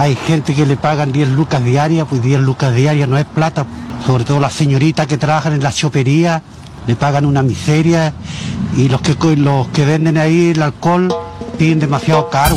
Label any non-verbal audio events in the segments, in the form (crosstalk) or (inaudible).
Hay gente que le pagan 10 lucas diarias, pues 10 lucas diarias no es plata. Sobre todo las señoritas que trabajan en la chopería, le pagan una miseria y los que, los que venden ahí el alcohol piden demasiado caro.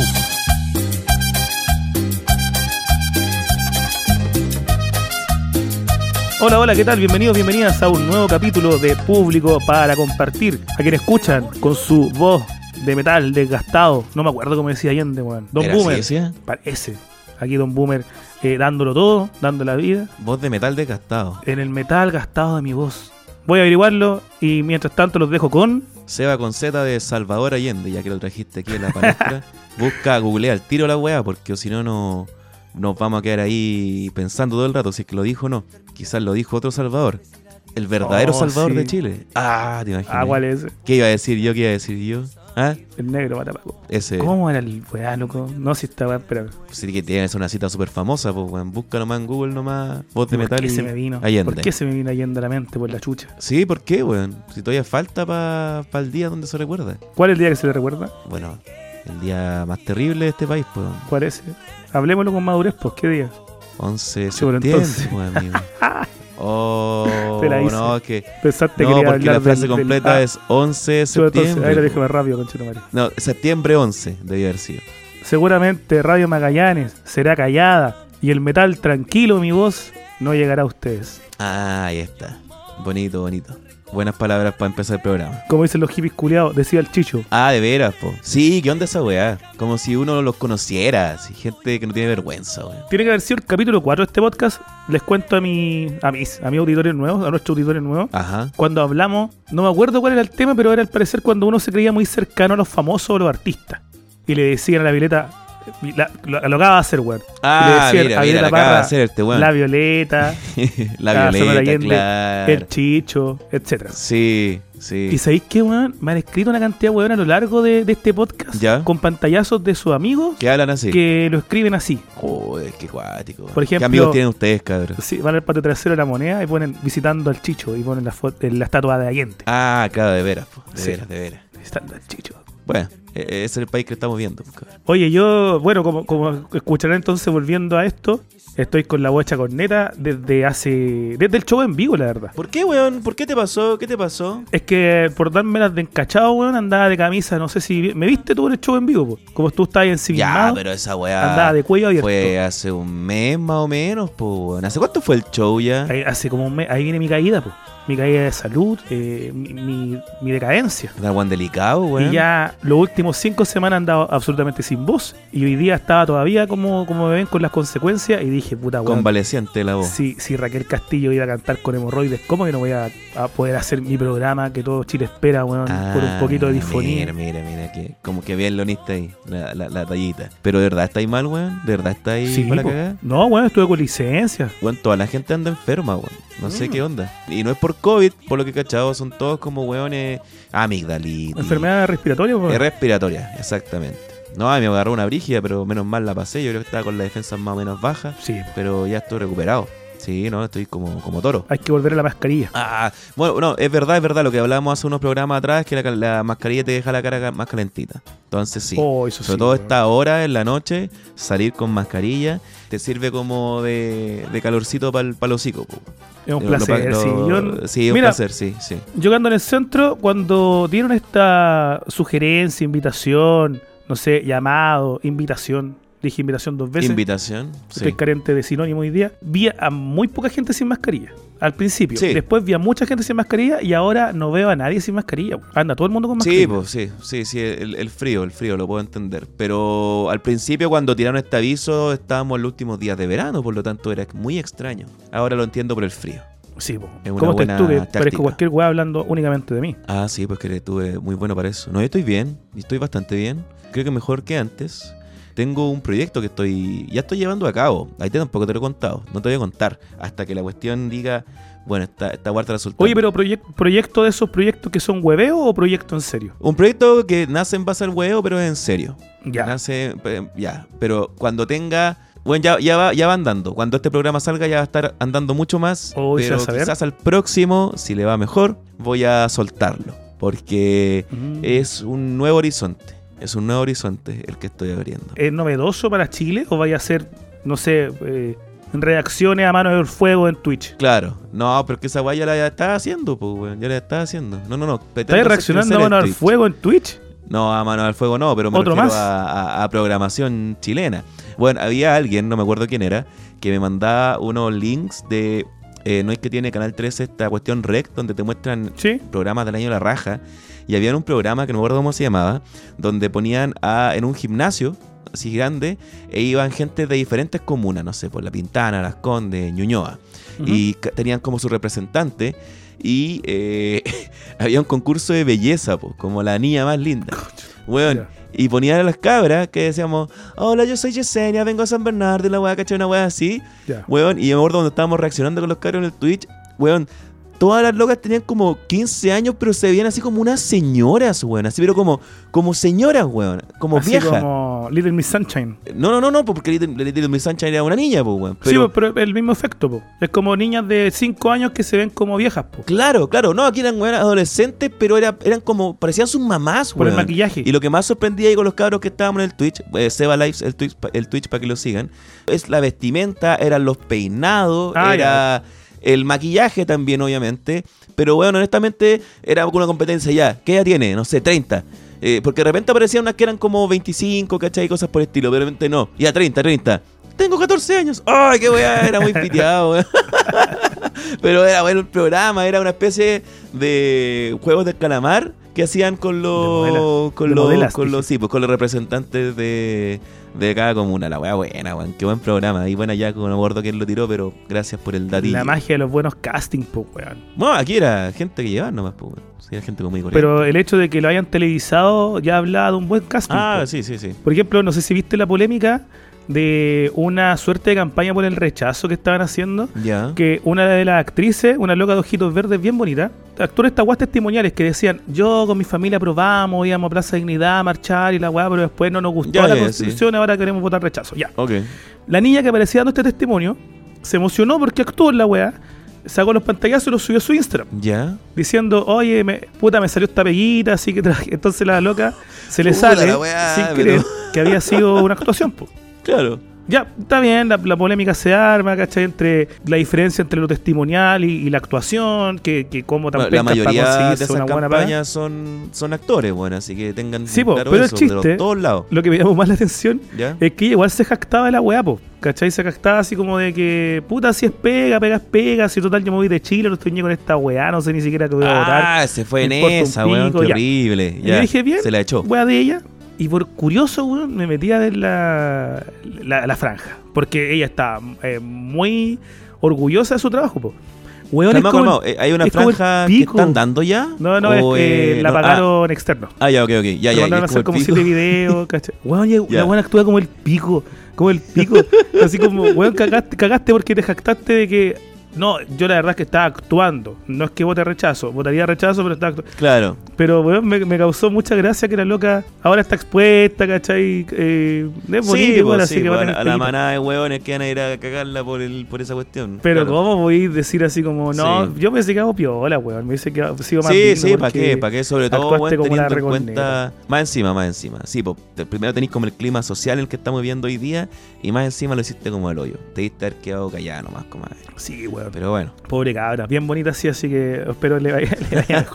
Hola, hola, ¿qué tal? Bienvenidos, bienvenidas a un nuevo capítulo de Público para compartir. A quien escuchan con su voz de metal desgastado. No me acuerdo cómo decía Allende, weón. Don ¿Era Boomer. Parece. Aquí Don Boomer eh, dándolo todo, dando la vida. Voz de metal desgastado. En el metal gastado de mi voz. Voy a averiguarlo y mientras tanto los dejo con. Seba con Z de Salvador Allende, ya que lo trajiste aquí en la palestra. (laughs) Busca, googlea al tiro la weá, porque si no, no nos vamos a quedar ahí pensando todo el rato si es que lo dijo o no. Quizás lo dijo otro Salvador. El verdadero Oh, Salvador sí. de Chile. Ah, te imaginas. Ah, ¿cuál es? ¿Qué iba a decir yo? ¿Qué iba a decir yo? ¿Ah? El negro Matapaco. Ese. ¿Cómo era el weá, loco? No, si estaba, espera. Sí que tiene una cita súper famosa, pues, weón. Busca nomás en Google nomás. Voz de ¿Por metal qué y se me vino? Allende. ¿Por qué se me vino Allende a la mente por la chucha? Sí, ¿por qué, weón? Si todavía falta para el día donde se recuerda. ¿Cuál es el día que se le recuerda? Bueno, el día más terrible de este país, pues. ¿Cuál es? Hablemoslo con madurez, pues, ¿qué día? 11 de septiembre, entonces. pues, amigo. (laughs) Oh, Te la hice. no, es que. Pensaste que No, quería porque la frase del- completa Ah, es 11 de sí, entonces, septiembre. ahí lo dije más rápido. No, septiembre 11 debía haber sido. Seguramente Radio Magallanes será callada y el metal tranquilo, mi voz, no llegará a ustedes. Ah, ahí está. Bonito, bonito. Buenas palabras para empezar el programa. Como dicen los hippies culiados, decía el chicho. Ah, de veras, po. Sí, ¿qué onda esa weá? Como si uno los conociera. Así, gente que no tiene vergüenza, weón. Tiene que haber sido el capítulo 4 de este podcast. Les cuento a mi, a mis, a mis auditores nuevos, a nuestros auditores nuevos. Ajá. Cuando hablamos, no me acuerdo cuál era el tema, pero era al parecer cuando uno se creía muy cercano a los famosos o los artistas. Y le decían a la Violeta, la- lo, lo acaba de hacer, weón. Le Ah, decían mira, a mira, Violeta lo acaba de Parra, hacer este weón. La Violeta, (laughs) La violeta, Allende, claro. el Chicho, etcétera. Sí, sí. ¿Y sabéis qué, weón? Me han escrito una cantidad de weón a lo largo de, de este podcast Ya. con pantallazos de sus amigos ¿Qué hablan así? que lo escriben así. Joder, qué cuático. Por ejemplo- ¿Qué amigos tienen ustedes, cabrón? Sí, van al patio trasero de la moneda y ponen visitando al Chicho y ponen la, foto, la estatua de Allende. Ah, claro, de veras, po. de Sí. veras, de veras. Visitando al Chicho. Bueno, ese es el país que estamos viendo, cabrón. Oye, yo, bueno, como, como escucharán entonces volviendo a esto, estoy con la bocha corneta desde hace. desde el show en vivo, la verdad. ¿Por qué, weón? ¿Por qué te pasó? ¿Qué te pasó? Es que por darme las de encachado, weón, andaba de camisa, no sé si. ¿Me viste tú en el show en vivo? po? Como tú estabas Ya, ensimismado, pero esa weá andaba de cuello abierto. fue hace un mes más o menos, pues, weón. ¿Hace cuánto fue el show ya? Ahí, hace como un mes, ahí viene mi caída, po. mi caída de salud, eh, mi, mi- mi decadencia. Era weón delicado, weón. Y ya los últimos cinco semanas han dado absolutamente sin voz. Y hoy día estaba todavía como, como me ven con las consecuencias. Y dije, puta, weón. Convaleciente la voz. Si, si Raquel Castillo iba a cantar con hemorroides, ¿cómo que no voy a, a poder hacer mi programa que todo Chile espera, weón? por un poquito de Ah, disfonía. Mira, mira, mira, que, como que bien lonista ahí, la, la, la tallita. Pero de verdad está ahí mal, weón. De verdad está ahí Sí, para po. cagar. No, weón, estuve con licencia. Weón, toda la gente anda enferma, weón. No sé Mm. qué onda. Y no es por COVID, por lo que he cachado, son todos como weones amigdalitis. Enfermedad respiratoria, weón. Es respiratoria, exactamente. No, me agarró una brígida, pero menos mal la pasé. Yo creo que estaba con las defensas más o menos bajas, Sí, pero ya estoy recuperado. Sí, no, estoy como, como toro. hay que volver a la mascarilla. Ah, bueno, no, es verdad, es verdad. Lo que hablábamos hace unos programas atrás, que la, la mascarilla te deja la cara ca- más calentita. Entonces sí. Oh, eso Sobre sí, todo weón. esta hora en la noche, salir con mascarilla, te sirve como de, de calorcito para el hocico. po. Es un Lo- lo- placer. lo- sí. Yo, sí, es un mira, placer, sí, sí. yo ando en el centro, cuando dieron esta sugerencia, invitación, no sé, llamado, invitación, dije invitación dos veces. Invitación. Estoy Sí. carente de sinónimo hoy día. Vi a muy poca gente sin mascarilla. Al principio. Sí. Después vi a mucha gente sin mascarilla y ahora no veo a nadie sin mascarilla. Anda todo el mundo con mascarilla. Sí, pues sí, sí, sí, el, el frío, el frío, lo puedo entender. Pero al principio cuando tiraron este aviso estábamos en los últimos días de verano, por lo tanto era muy extraño. Ahora lo entiendo por el frío. Sí, po. Es una ¿Cómo buena tú? Que táctica. parezco cualquier weá hablando únicamente de mí. Ah, sí, pues que estuve muy bueno para eso. No, yo estoy bien, estoy bastante bien. Creo que mejor que antes. Tengo un proyecto que estoy ya estoy llevando a cabo. Ahí te tampoco te lo he contado. No te voy a contar hasta que la cuestión diga, bueno, esta, esta guarda resultado. Oye, pero proyec- ¿proyecto de esos proyectos que son hueveo o proyecto en serio? Un proyecto que nace en base al huevo, pero es en serio. Ya. Nace, ya. Pero cuando tenga. Bueno, ya, ya, va, ya va andando. Cuando este programa salga ya va a estar andando mucho más. Oh, ¿y se pero quizás al próximo, si le va mejor, voy a soltarlo. Porque Mm. es un nuevo horizonte. Es un nuevo horizonte el que estoy abriendo. ¿Es novedoso para Chile o vaya a ser no sé, eh, reacciones a mano del fuego en Twitch. Claro. No, pero es que esa weá ya la estaba haciendo, pues, weón. Ya la estaba haciendo. No, no, no. ¿Estás reaccionando a mano del fuego en Twitch? No, a mano del fuego no, pero me ¿Otro refiero más? A, a- a programación chilena. Bueno, había alguien, no me acuerdo quién era, que me mandaba unos links de... eh, no es que tiene Canal 13 esta cuestión rec, donde te muestran Sí. programas del año de la raja. Y había un programa que no me acuerdo cómo se llamaba, donde ponían a, en un gimnasio así grande, e iban gente de diferentes comunas, no sé, por La Pintana, Las Condes, Ñuñoa. Y tenían como su representante. Y eh, (laughs) había un concurso de belleza, como la niña más linda. Weón. Y ponían a las cabras que decíamos, hola, yo soy Yesenia, vengo a San Bernardo, y la weá, caché una weá así. Weón, y me acuerdo cuando estábamos reaccionando con los cabros en el Twitch, weón, todas las locas tenían como 15 años, pero se veían así como unas señoras, weón, así, pero como, como señoras, weón, como Así viejas. como Little Miss Sunshine. No, no, no, no, porque Little, Little Miss Sunshine era una niña, pues, weón. sí, Pero, po, pero el mismo efecto, po. Es como niñas de 5 años que se ven como viejas, po. Claro, claro, no, aquí eran weón, adolescentes, pero era, eran como, parecían sus mamás, Por el weón. maquillaje. Y lo que más sorprendía ahí con los cabros que estábamos en el Twitch, eh, Seba Lives, el Twitch, el Twitch para que lo sigan, es la vestimenta, eran los peinados, Ah, era el maquillaje también, obviamente. Pero bueno, honestamente, era una competencia ya. ¿Qué edad tiene? No sé, 30. Eh, porque de repente aparecían unas que eran como 25, ¿cachai? Cosas por el estilo, pero de repente no. Ya 30, 30. Tengo 14 años. ¡Ay, qué weá! Era muy piteado. (laughs) Pero era bueno el programa, era una especie de juegos de calamar que hacían con los con los modelas, con los sí, pues con los representantes de, de cada comuna. La weá buena, weón. Qué buen programa. Y bueno, ya no me acuerdo quién lo tiró, pero gracias por el datillo. La magia de los buenos castings, po, weón. Bueno, aquí era gente que llevaba nomás, pues, weón. Sí, era gente muy. Pero el hecho de que lo hayan televisado ya hablaba de un buen casting. Ah, po. sí, sí, sí. Por ejemplo, no sé si viste la polémica de una suerte de campaña por el rechazo que estaban haciendo. Ya. Que una de las actrices, una loca de ojitos verdes bien bonita, actuó en estas guas testimoniales que decían: Yo con mi familia probamos, íbamos a Plaza Dignidad a marchar y la weá, pero después no nos gustó Ya, la constitución, ahora queremos votar rechazo. Ya. Ok. La niña que aparecía dando este testimonio se emocionó porque actuó en la weá, sacó los pantallazos y los subió a su Instagram. Ya. Diciendo, oye, me- puta, me salió esta peguita, así que traje. Entonces la loca se le sale weá, sin pero- creer que había sido una actuación. po. Claro. Ya, está bien, la, la polémica se arma, ¿cachai? Entre la diferencia entre lo testimonial y, y la actuación, que, que como tan Bueno, la para mayoría de esas campañas son, son actores, bueno, así que tengan Sí, po, claro pero el eso, de chiste- los- todos lados. Lo que me llamó más la atención ¿Ya? es que igual se jactaba de la weá, po. ¿Cachai? Se jactaba así como de que, puta, si es pega, pega es pega, si total yo me voy de Chile, no estoy ni con esta weá, no sé ni siquiera que voy a votar. Ah, se fue en esa, weón, qué ya. horrible. Y Ya, yo dije, bien, Se la echó. weá de ella. Y por curioso, weón, me metí a ver la, la, la franja. Porque ella está eh, muy orgullosa de su trabajo, po. Weón, Calma, calma, el- eh, ¿Hay una franja que están dando ya? No, no, ¿O, es que eh, la no? Ah, pagaron externo. Ah, ya, ok, ok. Ya, ya. mandaron a hacer como siete videos, (laughs) ¿cachai? Weón, ya- Ya. la weón actúa como el pico, como el pico. (laughs) Así como, weón, cagaste, cagaste porque te jactaste de que. No, yo la verdad es que estaba actuando. No es que vote rechazo. Votaría rechazo, pero estaba actuando. Claro. Pero, weón, me, me causó mucha gracia que la loca ahora está expuesta, ¿cachai? Eh, es bonito Sí, así sí, que va a la manada de hueones que van a ir a cagarla por, el, por esa cuestión. Pero Claro. ¿cómo voy a decir así como, no, Sí. yo pensé que hago piola, weón? Me dice que sigo más Sí, sí, ¿para qué? ¿Para qué? Sobre todo, la teniendo en cuenta... Más encima, más encima. Sí, pues, primero tenéis como el clima social en el que estamos viviendo hoy día y más encima lo hiciste como el hoyo. Te diste haber quedado callado nomás, comadre. Sí, weón. Pero bueno. Pobre cabra, bien bonita así, así que espero le vaya, (laughs) le vaya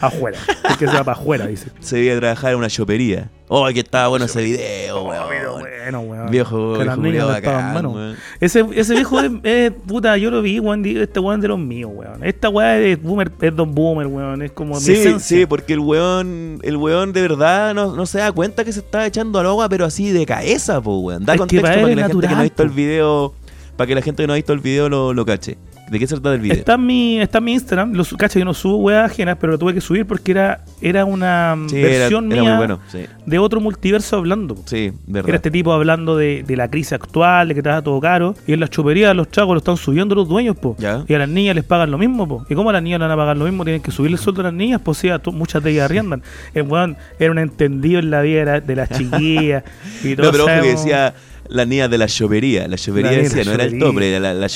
afuera. Es que se va para afuera, dice. Se debía trabajar en una chopería. Oh, que estaba bueno ese video, Oh, weón. bueno, weón. Viejo, Que las niñas culiao no estaban bacán, manos. weón. Ese, ese viejo es, es- puta, yo lo vi, weón, este weón de los míos, weón. Esta weá es boomer, es don boomer, weón. Es como mi Sí, esencia. sí, porque el weón, el weón de verdad no, no se da cuenta que se está echando al agua, pero así de cabeza, po, weón. Da Es que contexto para para, que es la gente que no ha visto el video, para que la gente que no ha visto el video lo, lo cache. ¿De qué se trata el video? Está en mi, está en mi Instagram, lo, su- cacha, yo no subo weas ajenas, pero lo tuve que subir porque era, era una mm, Sí, versión era mía muy bueno. Sí, de otro multiverso hablando. sí, verdad. Era este tipo hablando de, de la crisis actual, de que está todo caro. Y en las chuperías los tragos lo están subiendo los dueños, po. Ya. Y a las niñas les pagan lo mismo, po. ¿Y cómo a las niñas le van a pagar lo mismo? Tienen que subirle el sueldo a las niñas, pues sí, muchas de ellas arriendan. El weón era un entendido en la vida de, la- de las chiquillas. (laughs) y No, todos pero ojo que decía la niña de la chopería. La de decía, la no era el tope, era la,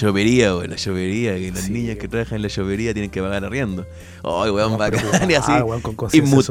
weón. La chopería, que las Sí, niñas que trabajan en la chopería tienen que pagar arriendo. Ay, weón, No, bacán. (laughs) Y así. preocupado, weón, con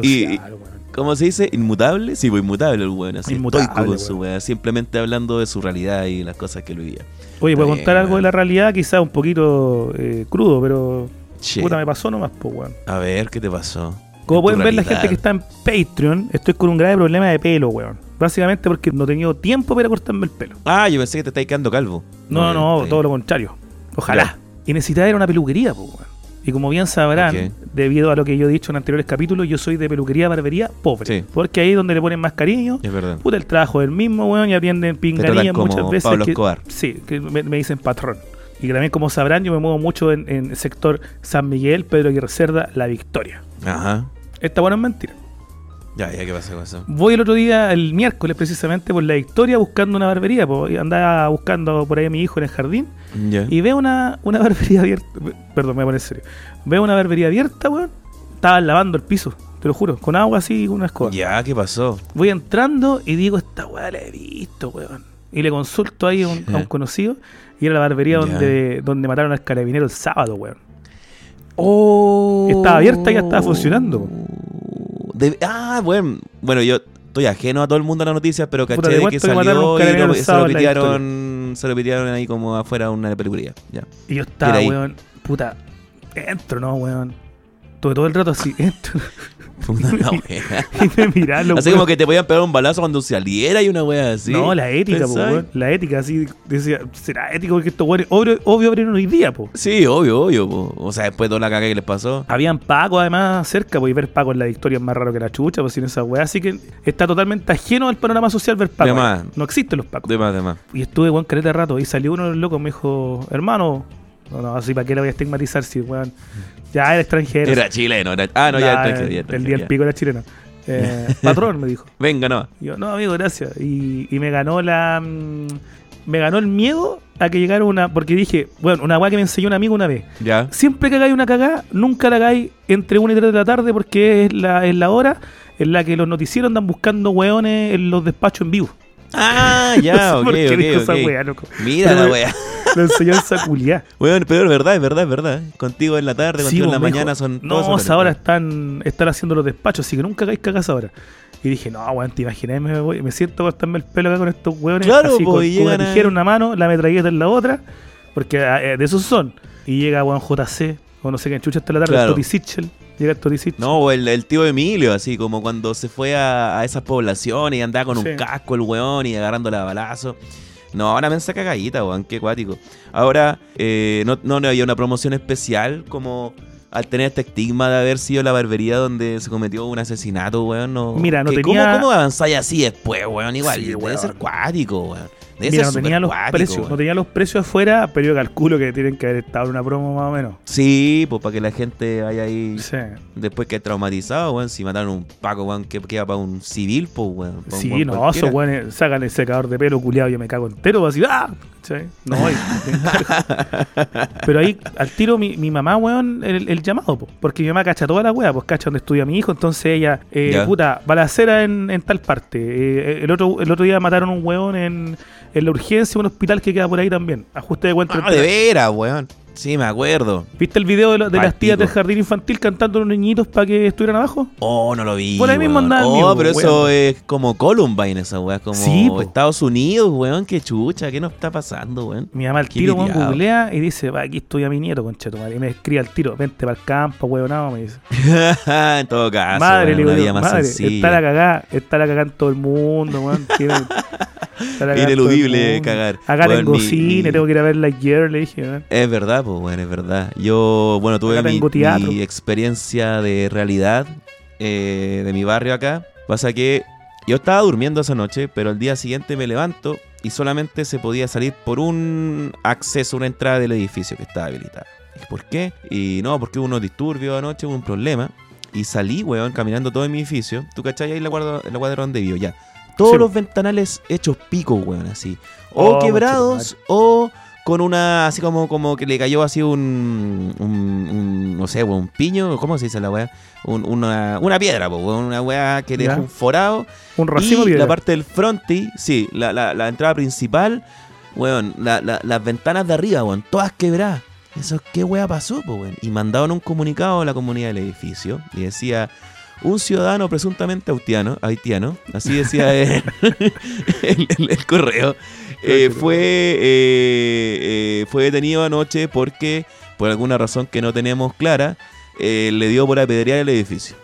y- social, weón. ¿Cómo se dice? ¿Inmutable? Sí, pues inmutable el weón. Así Inmutable, estoico con su weón. Simplemente hablando de su realidad y las cosas que vivía. Oye, puedo contar algo de la realidad, quizás un poquito eh, crudo, pero Che, puta me pasó nomás, pues, weón. a ver, ¿qué te pasó? Como En pueden ver la gente que está en Patreon, estoy con un grave problema de pelo, weón. Básicamente porque no he tenido tiempo para cortarme el pelo. Ah, yo pensé que te estáis quedando calvo. No, no, está todo lo contrario. Ojalá. Y necesitaba ir a una peluquería, pues, weón. Y como bien sabrán, debido a lo que yo he dicho en anteriores capítulos, yo soy de peluquería, barbería pobre. Sí. Porque ahí es donde le ponen más cariño. Es verdad. Puta, el trabajo del mismo, weón, y atienden pinganillas como muchas veces. Pablo que- Escobar. Sí, que me, me dicen patrón. Y que también, como sabrán, yo me muevo mucho en, en el sector San Miguel, Pedro Aguirre Cerda, La Victoria. Ajá. Esta bueno es mentira. Ya, ya, ¿qué pasa con eso? Voy el otro día, el miércoles precisamente, por La Victoria buscando una barbería. andaba buscando por ahí a mi hijo en el jardín. Y veo una, una (laughs) barbería abierta. Perdón, me voy a poner serio. Veo una barbería abierta, weón. Estaban lavando el piso, te lo juro, con agua así y con una escoba. Ya, ¿qué pasó? Voy entrando y digo, esta weá la he visto, weón. Y le consulto ahí a un, a un Ya. (laughs) conocido. Y era la barbería donde, donde mataron al carabinero el sábado, weón. Oh. Estaba abierta y ya estaba funcionando. De- ah, bueno. Bueno, yo estoy ajeno a todo el mundo a las noticias, pero caché de que salió y lo- se lo pitearon, se lo pitearon ahí como afuera de una. Ya. Y yo estaba, weón, puta, entro, ¿no, weón? Todo, todo el rato así. (laughs) Puta la (laughs) wea. y me miraron, Así como que te podían pegar un balazo cuando saliera y una wea así. No, la ética, po, weón. La ética, así, decía, será ético que estos weones, obvio, obvio abrieron hoy día, po. Sí, obvio, obvio. po. O sea, después de toda la caga que les pasó. Habían Paco además cerca, pues y ver Paco en la victoria es más raro que la chucha, pues sin esa weá. Así que está totalmente ajeno al panorama social ver Paco. De más. No existen los Pacos. De más, de más. Y estuve, weón, caleta de rato. Y salió uno de los locos, me dijo, hermano, no, no, así para qué la voy a estigmatizar si, weón. Ya era extranjero. Era chileno. era- Ah, no, ya, tranquilo, ya, El tranquilo, día del pico era chileno. Eh, (laughs) patrón, me dijo. Venga, no. Y yo, no, amigo, gracias. Y, y me ganó la. mm, Me ganó el miedo a que llegara una. Porque dije, bueno, una weá que me enseñó un amigo una vez. Ya. Siempre que hagáis una cagada, nunca la hagáis entre 1 y 3 de la tarde porque es la, es la hora en la que los noticieros andan buscando weones en los despachos en vivo. Ah, ya, (laughs) No sé ok, loco. Mira Pero la wea. La (laughs) enseñanza culiá. Weón, pero es verdad, es verdad, es verdad. Contigo en la tarde, Sí, contigo en la dijo, mañana son No, todos esa hora están, están haciendo los despachos, así que nunca hagáis cagas ahora. Y dije, no, weón, te imaginas, me, voy, me siento cortarme el pelo acá con estos weones. Claro, así, po, con, y con una llegan a- tijera en una mano, la metralleta en la otra, porque eh, de esos son. Y llega weón JC, o no sé qué, chucha hasta la tarde, Claro. Toti Sichel. Llega el. No, o el, el tío Emilio, así como cuando se fue a, a esas poblaciones y andaba con Sí. un casco el weón y agarrándola a balazo. No, ahora me saca cagadita, weón, qué cuático. Ahora, eh, no, no, no había una promoción especial como al tener este estigma de haber sido la barbería donde se cometió un asesinato, weón. No, Mira, no tenía- ¿Cómo, cómo avanzáis así después, weón? Igual, Sí, debe weón. ser cuático, weón. Mira, no tenía los cuático, precios, weón. no tenía los precios afuera, pero yo calculo que tienen que haber estado en una promo más o menos. Sí, pues para que la gente vaya ahí Sí. después que traumatizado, weón. Si mataron un Paco, weón, que queda para un civil, pues, weón. un Sí, weón no, esos weones sacan el secador de pelo culiado, yo me cago entero, así, ¡ah! ¿Sí? No, y- (laughs) Pero ahí, al tiro, mi, mi mamá, weón, el, el llamado, po, porque mi mamá cacha toda la wea, pues cacha donde estudia mi hijo, entonces ella, eh, Ya. puta, balacera en, en tal parte. Eh, el, otro, el otro día mataron un weón en, en la urgencia, un hospital que queda por ahí también. Ajuste de cuenta. Ah, de veras, weón. Sí, me acuerdo. ¿Viste el video de, de las tías del jardín infantil cantando a los niñitos para que estuvieran abajo? Oh, no lo vi. Por ahí mismo weón. andaba el Oh, mío, pero eso es como Columbine, esa weá. Como Sí. Estados Unidos, weón. Qué chucha. ¿Qué nos está pasando, weón? Mi mamá al tiro, weón, googlea y dice, va, aquí estoy a mi nieto, conchetumare. Y me escribe al tiro, vente para el campo, weonado, me dice. (laughs) en todo caso, madre, weón, le una digo, vida más madre, sencilla. está la cagada, está la cagada en todo el mundo, weón. (laughs) La Ineludible cagar. Acá Weón, tengo mi- mi- tengo que ir a ver Lightyear, le dije. Es verdad, pues, bueno, es verdad. Yo, bueno, tuve mi, mi experiencia de realidad eh, de mi barrio acá. Pasa que yo estaba durmiendo esa noche, pero al día siguiente me levanto y solamente se podía salir por un acceso, una entrada del edificio que estaba habilitada. ¿por qué? Y no, porque hubo unos disturbios anoche, hubo un problema. Y salí, weón, caminando todo en mi edificio. ¿Tú cachai ahí la, guarda, la cuadra donde vivo? Ya. Todos Sí. los ventanales hechos pico, weón, así. O Oh, quebrados, o con una, así como, como que le cayó así un, un, un, no sé, weón, un piño, ¿cómo se dice la weá? Un- una, una piedra, po, weón, una weá que le dejó un forado. Un racimo y piedra. la parte del fronti, sí, la, la, la entrada principal, weón, la- la- las ventanas de arriba, weón, todas quebradas. Eso, ¿qué weá pasó, po, weón? Y mandaron un comunicado a la comunidad del edificio y decía, un ciudadano presuntamente haitiano, haitiano así decía el, (laughs) el- el- el correo, eh, fue, eh, eh, fue detenido anoche porque, por alguna razón que no tenemos clara, le dio por apedrear el edificio.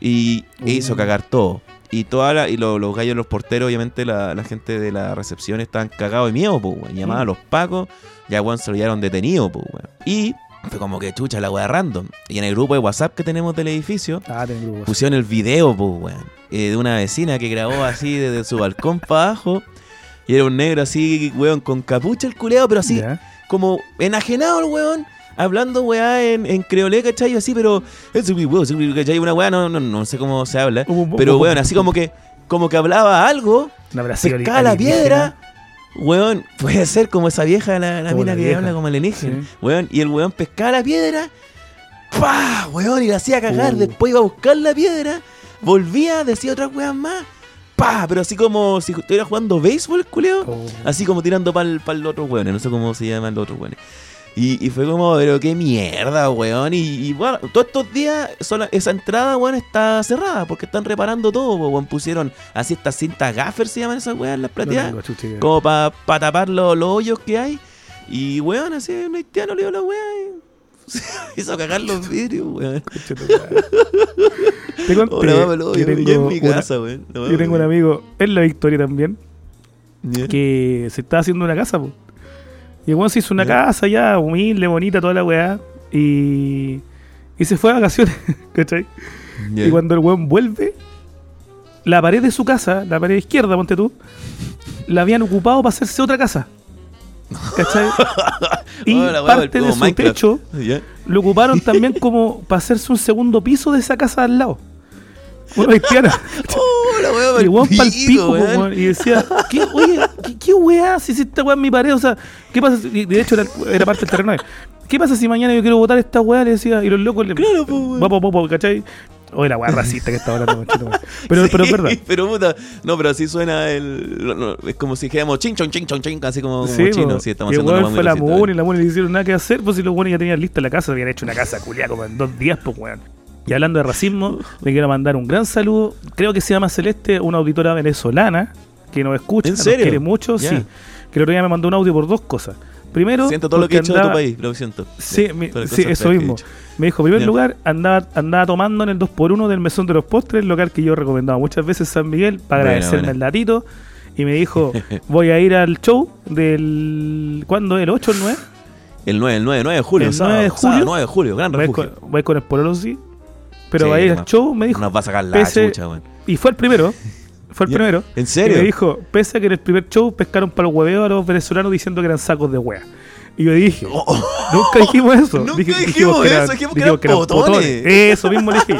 Y hizo cagar todo. Y, toda la- y lo- los gallos, los porteros, obviamente la, la gente de la recepción estaban cagados de miedo, pues. Llamaban a Mm. los pacos, ya, weón, se lo llevaron detenido, pues. Y fue como que chucha la weá random. Y en el grupo de WhatsApp que tenemos del edificio, Ah, pusieron el video, pues, weón, eh, de una vecina que grabó así desde su balcón para abajo. Y era un negro así, weón, con capucha el culeado, pero así, como enajenado el weón. Hablando weá en, en creolé, ¿cachai? Así, pero. Es un weón, ¿cachai? Una weá, no, no, no sé cómo se habla. Pero weón, así como que. Como que hablaba algo, pescaba la piedra. Weón, (laughs) puede ser como esa vieja, la, la mina la que vieja. habla como alienígena. Sí. Weón, y el weón pescaba la piedra. ¡Pah! Weón, y la hacía cagar. Uh. Después iba a buscar la piedra. Volvía, decía otras weas más. ¡Pah! Pero así como si estuviera jugando béisbol, culeo. Oh. Así como tirando para el otro weón. No sé cómo se llaman los otros weones. Y, y fue como, pero qué mierda, weón. Y, y bueno, todos estos días sola- esa entrada, weón, está cerrada porque están reparando todo, weón. Pusieron así estas cintas gaffer, se llaman esas weas, las No plateadas. chucha idea. como para tapar los, los hoyos que hay. Y, weón, así un haitiano le dio la wea y (laughs) hizo cagar los vidrios, weón. (laughs) Te conté, Hola, yo tengo en mi una- casa, weón. Yo tengo un amigo en la Victoria también que se está haciendo una casa, po. Y el weón se hizo una casa ya, humilde, bonita, toda la weá. Y, y se fue a vacaciones, (laughs) ¿cachai? Y cuando el weón vuelve, la pared de su casa, la pared izquierda, ponte tú, la habían ocupado para hacerse otra casa. ¿Cachai? (laughs) y Oh, parte de su Minecraft. techo lo ocuparon también como para hacerse un segundo piso de esa casa al lado. Una haitiana. (laughs) Oh, la weá, Y weón palpico, weón. Y decía, ¿qué, oye, ¿qué, qué weá si esta weá en mi pared? O sea, ¿qué pasa? si- de hecho, era, era parte del terreno. de- ¿Qué pasa si mañana yo quiero botar esta weá? Le decía, y los locos le. Claro, weón. Popo, popo, ¿cachai? Oye, la weá (laughs) racista que estaba hablando, conchito, weón. Pero, pero es verdad. Sí, Pero puta, no, pero así suena el. no, no, es como si dijéramos ching chong ching chong ching, así como, como Sí, chino. Sí, estamos haciendo weón fue la MUN y la MUN le hicieron nada que hacer, pues si los buenos ya tenían lista la casa, habían hecho una casa culiada como en dos días, pues weón. Y hablando de racismo, le quiero mandar un gran saludo. Creo que se llama Celeste, una auditora venezolana que nos escucha, ¿En nos quiere mucho, Ya. sí. Que el otro día me mandó un audio por dos cosas. Primero, Siento todo lo que he hecho de tu andaba- país, lo siento. Sí, Ya, mi- sí, eso he mismo. Me dijo, en primer lugar, andaba, andaba tomando en el 2x1 del Mesón de los Postres, el local que yo he recomendado muchas veces San Miguel, para agradecerme buena. el datito. Y me dijo, (laughs) voy a ir al show del... ¿Cuándo? ¿El 8 o el 9? El 9, el 9, 9 de julio. El sábado, 9 de sábado, julio. 9 de julio, gran Voy con, voy con el pololo, sí. Pero Sí, va a ir al más. show, me dijo. Nos va a sacar la pese- chucha, weón. Y fue el primero. Fue el (laughs) primero. ¿En Y serio? me dijo, pese a que en el primer show pescaron para los hueveos a los venezolanos diciendo que eran sacos de wea. Y yo dije, Oh, oh. nunca dijimos eso. Nunca Dije- dijimos eso, dijimos que eran potones. Eso mismo le dije.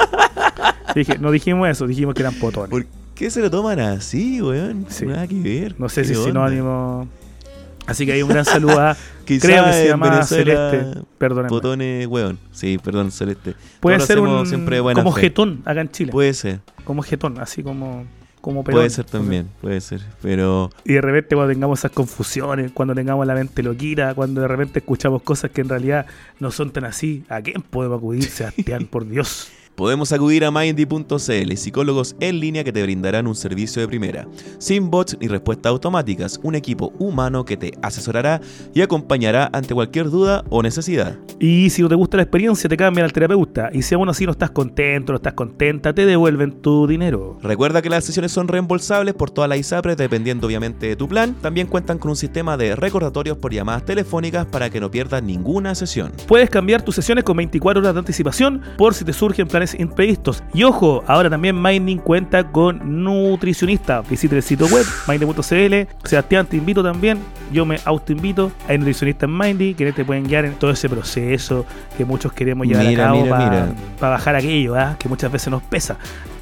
Dije, no dijimos eso, dijimos que eran potones. ¿Por qué se lo toman así, weón? Sí. Nada que ver. No sé ¿Qué si es sinónimo. Así que hay un gran saludo a. (laughs) Creo que se llama Venezuela, Celeste. Perdóname. Potones, weón. Sí, perdón, Celeste. Puede ser un. siempre como fe. jetón acá en Chile. Puede ser, Como jetón, así como. como puede ser también, puede ser. Pero Y de repente cuando tengamos esas confusiones, cuando tengamos la mente loquita, cuando de repente escuchamos cosas que en realidad no son tan así, ¿a quién podemos acudir, Sebastián? (laughs) Por Dios. Podemos acudir a Mindy.cl, psicólogos en línea que te brindarán un servicio de primera, sin bots ni respuestas automáticas, un equipo humano que te asesorará y acompañará ante cualquier duda o necesidad. Y si no te gusta la experiencia, te cambian al terapeuta. Y si aún así no estás contento, no estás contenta, te devuelven tu dinero. Recuerda que las sesiones son reembolsables por todas las ISAPRES dependiendo obviamente de tu plan. También cuentan con un sistema de recordatorios por llamadas telefónicas para que no pierdas ninguna sesión. Puedes cambiar tus sesiones con 24 horas de anticipación por si te surgen planes imprevistos. Y ojo, ahora también Minding cuenta con nutricionista. Visita el sitio web minding.cl. Sebastián, te invito también. Yo me autoinvito. Hay nutricionistas en Mindy que te pueden guiar en todo ese proceso que muchos queremos llevar Mira, a cabo para bajar aquello, ¿ah? que muchas veces nos pesa.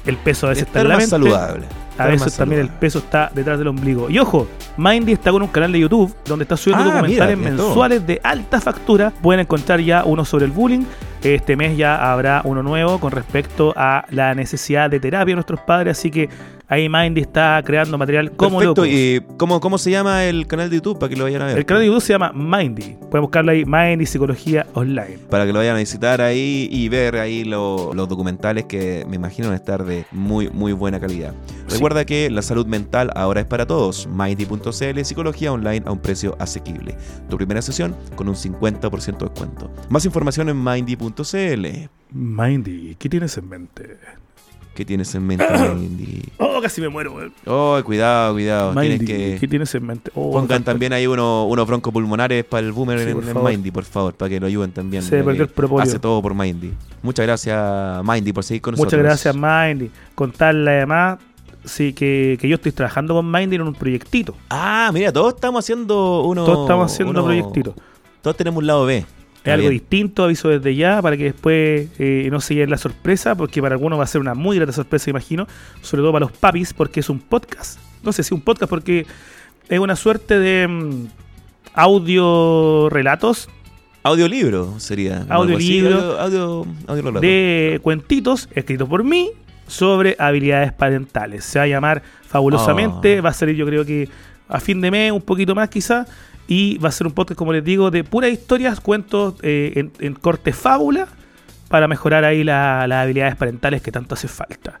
El peso a veces está en la mente. saludable. A veces también el peso está detrás del ombligo. Y ojo, Mindy está con un canal de YouTube donde está subiendo Ah, documentales mira, tiene todo. mensuales de alta factura. Pueden encontrar ya uno sobre el bullying. Este mes ya habrá uno nuevo con respecto a la necesidad de terapia de nuestros padres. Así que Ahí Mindy está creando material como Perfecto, loco. ¿y cómo, cómo se llama el canal de YouTube para que lo vayan a ver? El canal de YouTube se llama Mindy. Pueden buscarlo ahí, Mindy Psicología Online. Para que lo vayan a visitar ahí y ver ahí lo- los documentales que me imagino van a estar de muy, muy buena calidad. Sí. Recuerda que la salud mental ahora es para todos. Mindy.cl, psicología online a un precio asequible. Tu primera sesión con un 50% de descuento. Más información en mindy.cl. Mindy, ¿qué tienes en mente? ¿Qué tienes en mente, (coughs) Mindy? Oh, casi me muero, weón. Oh, cuidado, cuidado. Tienes que... ¿qué tienes en mente? Oh, Pongan tanto- también ahí uno- unos broncopulmonares para el boomer Sí, en, por en favor. Mindy, por favor, para que lo ayuden también. Se perdió el propóleo. Hace todo por Mindy. Muchas gracias, Mindy, por seguir con Muchas nosotros. gracias, Mindy. Contarle además sí, que, que yo estoy trabajando con Mindy en un proyectito. Ah, mira, todos estamos haciendo uno. Todos estamos haciendo uno- proyectitos. Todos tenemos un lado B. Es algo distinto, aviso desde ya, para que después eh, no se lleven la sorpresa, porque para algunos va a ser una muy grata sorpresa, imagino, sobre todo para los papis, porque es un podcast. No sé si un podcast, porque es una suerte de mm, audio relatos Audiolibro sería. Audiolibro. Audio, audio, audio de cuentitos escritos por mí sobre habilidades parentales. Se va a llamar Fabulosamente, Oh. va a salir yo creo que a fin de mes, un poquito más quizá, y va a ser un podcast, como les digo, de puras historias, cuentos eh, en, en corte fábula, para mejorar ahí la- las habilidades parentales que tanto hace falta.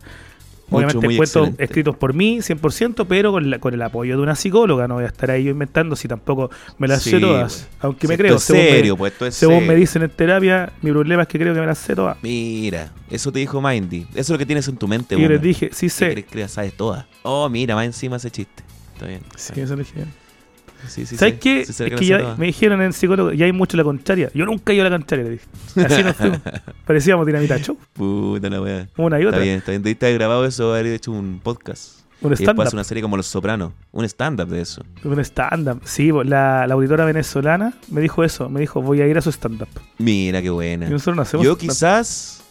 Obviamente cuentos excelente. escritos por mí, 100%, pero con, la- con el apoyo de una psicóloga. No voy a estar ahí yo inventando si tampoco me las Sí, sé todas. pues. Aunque me creo, es según, serio, me, pues esto es según me serio. dicen en terapia, mi problema es que creo que me las sé todas. Mira, eso te dijo Mindy. Eso es lo que tienes en tu mente, Y yo les dije, sí ¿Qué sé. crees que las sabes todas? Oh, mira, más encima ese chiste. Está bien. Sí, eso le dije. Sí, sí, ¿Sabes sí. qué? Es que ya me dijeron en psicólogo, ya hay mucho la contraria. Yo nunca he ido a la contraria, le dije. Así nos fuimos. (laughs) Parecíamos dinamita show. Puta la wea. Una y Está otra. bien, está bien. Debiste haber grabado eso, haber hecho un podcast. Un después stand-up. una serie como Los Sopranos. Un stand-up de eso. Un stand-up. Sí, po, la, la auditora venezolana me dijo eso. Me dijo, voy a ir a su stand-up. Mira qué buena. Y nosotros no hacemos Yo quizás,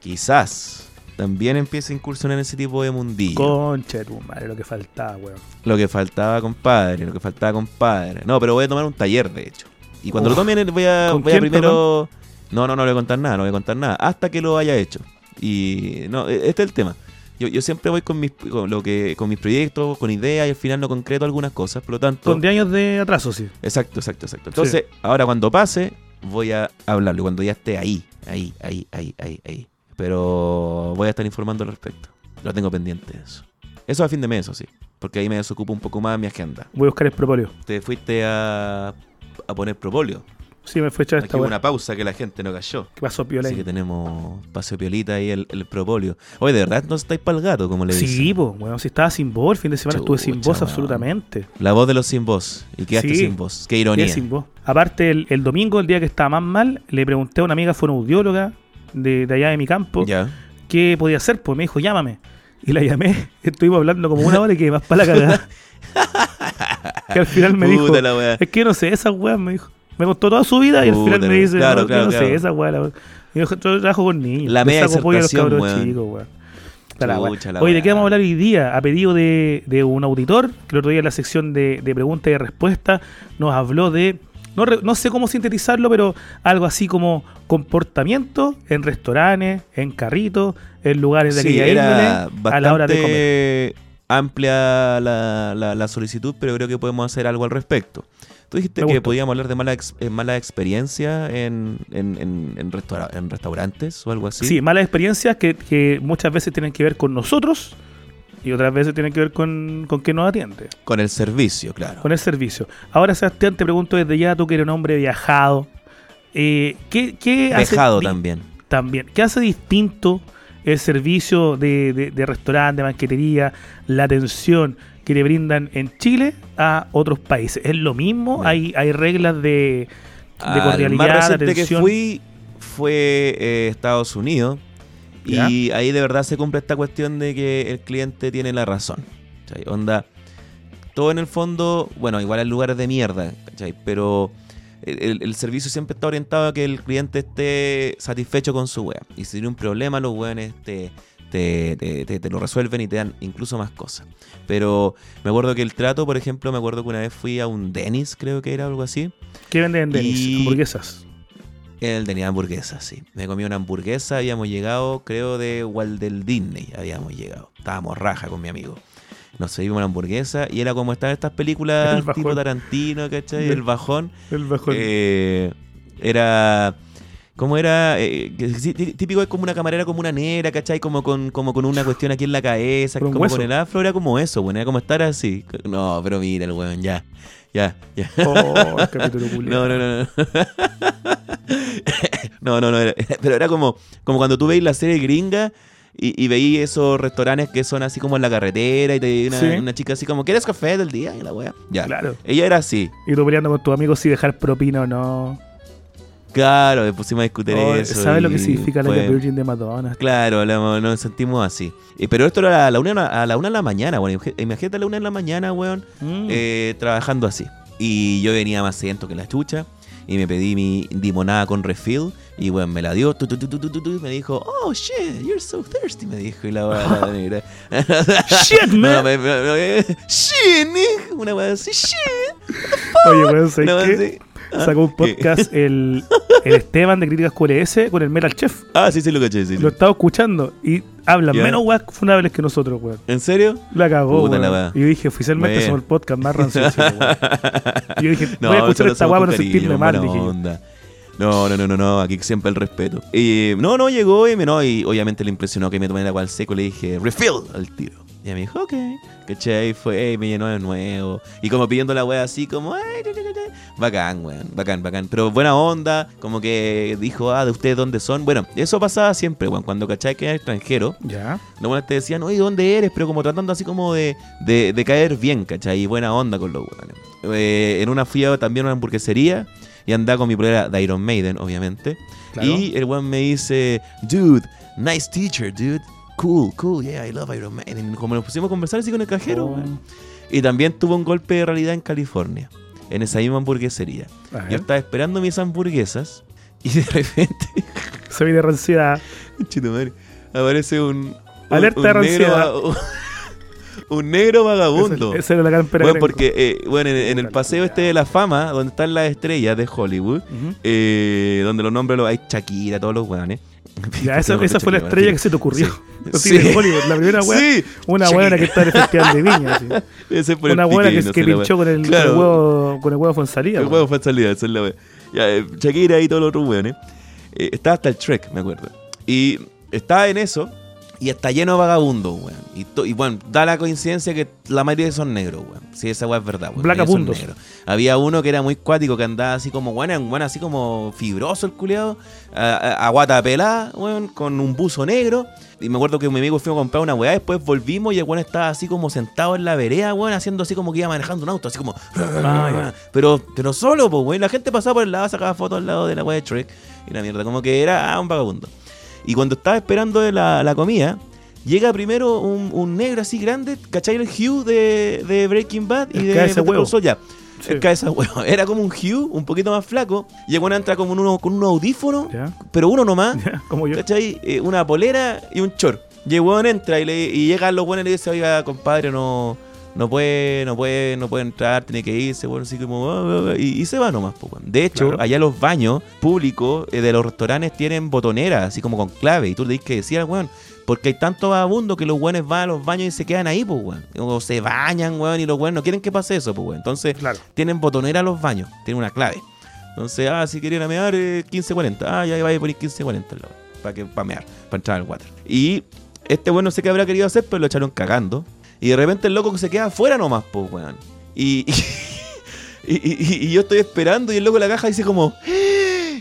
quizás, también empiece a incursionar en ese tipo de mundillo. Concha tu madre, lo que faltaba, weón. Lo que faltaba, compadre, lo que faltaba, compadre. No, pero voy a tomar un taller, de hecho. Y cuando Uf. lo tomen, voy a, ¿Con voy a quién, primero... No, no, no le voy a contar nada, no voy a contar nada. Hasta que lo haya hecho. Y no, e- este es el tema. Yo, yo siempre voy con mis, con lo que, con mis proyectos, con ideas y al final no concreto algunas cosas. Por lo tanto... Con 10 años de atraso, sí. Exacto, exacto, exacto. Entonces, ahora cuando pase, voy a hablarlo. Cuando ya esté ahí, ahí, ahí, ahí, ahí, ahí. Pero voy a estar informando al respecto. Lo tengo pendiente de eso. Eso a fin de mes, eso sí. Porque ahí me desocupa un poco más mi agenda. Voy a buscar el propóleo. Te fuiste a, a poner propóleo. Sí, me fue echar Aquí esta hubo una pausa que la gente no cayó. ¿Qué pasó, Piola? Así que tenemos paseo piolita ahí el, el propóleo. Oye, de verdad no estáis para el gato, como le dicen. Sí, pues, bueno, si estaba sin voz, el fin de semana estuve sin voz absolutamente. La voz de los sin voz. Y quedaste Sí. sin voz. Qué ironía. Quedé sin voz. Aparte, el, el domingo, el día que estaba más mal, le pregunté a una amiga fonoaudióloga de, de allá de mi campo Ya. qué podía hacer. Pues me dijo, llámame. Y la llamé, (laughs) estuvimos hablando como una hora y que más para la cagada. (laughs) que al final me dijo, Puta la wea. es que no sé esas weas, me dijo. Me contó toda su vida y al final me dice, claro, no, claro, no claro. sé la wea. Y yo, trabajo con niños. La media saco pollo a los cabros weón. chicos, weón. Oye, ¿de qué vamos a hablar hoy día? A pedido de, de un auditor, que el otro día en la sección de, de preguntas y respuestas nos habló de, no, no sé cómo sintetizarlo, pero algo así como comportamiento en restaurantes, en carritos, en lugares de Sí, aquella era índole, a la hora de comer. amplia la, la- la solicitud, pero creo que podemos hacer algo al respecto. Tú dijiste que podíamos hablar de mala, ex- eh, mala experiencia en, en, en- en restaura- en restaurantes o algo así. Sí, malas experiencias que, que muchas veces tienen que ver con nosotros y otras veces tienen que ver con, con quien nos atiende, Con el servicio, claro. con el servicio. Ahora, Sebastián, te pregunto desde ya, tú que eres un hombre viajado, eh, ¿qué, qué hace di- también. también. ¿Qué hace distinto el servicio de, de, de restaurante, banquetería, la atención que le brindan en Chile a otros países? ¿Es lo mismo? Bueno. ¿Hay, hay reglas de, de Al cordialidad, más de reciente que atención? fui fue eh, Estados Unidos. Ya. Y ahí de verdad se cumple esta cuestión de que el cliente tiene la razón. ¿cachai? Onda, todo en el fondo, bueno, igual hay lugares de mierda, ¿cachai? pero el, servicio siempre está orientado a que el cliente esté satisfecho con su wea. Y si tiene un problema, los weones te, te, te- te- lo resuelven y te dan incluso más cosas. Pero me acuerdo que el trato, por ejemplo, me acuerdo que una vez fui a un Dennis, creo que era algo así. ¿Qué venden en Dennis? Hamburguesas. Él tenía hamburguesa, sí. Me comí una hamburguesa, habíamos llegado, creo, de Walt del Disney, habíamos llegado. Estábamos raja con mi amigo. Nos servimos una hamburguesa y era como están estas películas El tipo Tarantino, ¿cachai? Del- El bajón. El bajón. Eh, era. ¿Cómo era? Eh, típico es como una camarera, como una negra, ¿cachai? Como con, como con una cuestión aquí en la cabeza, como hueso. con el afro, era como eso, bueno, era como estar así. No, pero mira el weón, ya, ya, ya. Oh, el capítulo. (laughs) No, no, no, no. (laughs) No, no, no, era- pero era como, como cuando tú veis la serie gringa y, y esos restaurantes que son así como en la carretera y te una, Sí. una chica así como, ¿quieres café del día? Y la wea, ya. Claro. Ella era así. Y tú peleando con tus amigos si dejar propina o no. Claro, le pusimos a discutir Oh, eso. ¿Sabes lo que significa la fue- Virgin de Madonna? Claro, la- nos sentimos así. Eh, pero esto era a la una, a la una de la mañana, bueno. Imagínate a la una de la mañana, weón, Mm. eh, trabajando así. Y yo venía más lento que la chucha. Y me pedí mi limonada con refill. Y bueno, me la dio. tu, y me dijo, oh shit, you're so thirsty. Me dijo. Y la weá (laughs) negra. Shit, No, man. me- shit. Una weá así, shit. Oye, weón, ¿sabes qué? Sacó un (laughs) podcast el, el Esteban de Críticas QLS con el Metal Chef. Ah, sí, sí, lo caché. Sí, Lo sí. estaba escuchando y hablan Ya. menos weas funables que nosotros, weón. ¿En serio? La cagó, Puta la weón. wea. Y yo dije, oficialmente Bueno. somos el podcast más rancio. (laughs) Y yo dije, No, voy a escuchar esta con para no sentirme mal, dije onda. No, no, no, no, no, aquí siempre el respeto. Y no, no, llegó y, me, no, y obviamente le impresionó que me tomé el agua al seco. Le dije, refill al tiro. Y ella me dijo, ok. ¿Cachai? Fue, y me llenó de nuevo. Y como pidiendo la wea así, como, ay, ta. bacán, weón, bacán, bacán. Pero buena onda, como que dijo, ah, ¿de ustedes dónde son? Bueno, eso pasaba siempre, weón, cuando cachai que era extranjero. Ya. Los buenos te decían, oye, ¿dónde eres? Pero como tratando así como de, de, de caer bien, ¿cachai? Y buena onda con los weones. Eh, en una fui a también a una hamburguesería y andaba con mi polera de Iron Maiden, obviamente. Claro. Y el weón me dice, dude, nice teacher, dude. Cool, cool, yeah, I love Iron Maiden. Y como nos pusimos a conversar así con el cajero, Oh. Y también tuvo un golpe de realidad en California, en esa misma hamburguesería. Yo estaba esperando mis hamburguesas y de repente (laughs) Se viene ranciedad. Chito madre. Aparece un. un- Alerta un de negro, un negro vagabundo. Ese, era la campera Bueno, porque eh, bueno, en, en el paseo este de la fama, donde están las estrellas de Hollywood, eh, donde los nombres los hay Shakira, todos los weones. (laughs) Ya, esa, fue la estrella que se te ocurrió. Sí. (laughs) La primera weá. Sí, Una buena que está en el festival de Viña. así. (laughs) Ese fue el Una buena que, no que pinchó con el, Claro. con el huevo con el huevo salida. El huevo fue salida, esa es la. Ya, eh, Shakira y todos los otros weones. Eh, estaba hasta el Trek, me acuerdo. Y estaba en eso. Y está lleno de vagabundos, weón. Y, bueno, da la coincidencia que la mayoría son negros, weón. Sí, esa weá es verdad, weón. Blacabundos. Había uno que era muy cuático, que andaba así como, weón, weón así como fibroso el culeado. A, a- guata pelada, weón, con un buzo negro. Y me acuerdo que mi amigo fue a comprar una weá, después volvimos y el weón estaba así como sentado en la vereda, weón, haciendo así como que iba manejando un auto, así como... Ah. (laughs) Pero, pero solo, pues, weón. La gente pasaba por el lado, sacaba fotos al lado de la weá de Trek. Y la mierda, como que era ah, un vagabundo. Y cuando estaba esperando la, la comida, llega primero un, un negro así grande, ¿cachai? El Hugh de, de Breaking Bad y El de Better huevo. Call Saul, ya. Sí. El cabeza huevo. (laughs) Era como un Hugh, un poquito más flaco. Y el entra como uno, con un audífono, pero uno nomás. (laughs) como yo. ¿Cachai? Eh, una polera y un short. Y el entra y, le, y llegan los buenos y le dice, oiga, compadre, no, no puede, no puede, no puede entrar, tiene que irse, bueno, así como, "Ah, ah, ah", y, y se va nomás, pues. De hecho, Claro. allá los baños públicos eh, de los restaurantes tienen botoneras, así como con clave, y tú le dices que decir al weón, porque hay tanto vagabundo que los weones van a los baños y se quedan ahí, pues, weón. O se bañan, weón, y los weones no quieren que pase eso, pues, weón. Entonces, Claro. tienen botonera los baños, tienen una clave. Entonces, ah, si quieren mear, eh, 1540. Ah, ya vaya a poner 1540 al lado, para que para mear, para entrar al water. Y este weón no sé qué habrá querido hacer, pero lo echaron cagando. Y de repente el loco se queda afuera nomás, pues, weón. (laughs) Y, y, y- y- yo estoy esperando y el loco la caja dice como...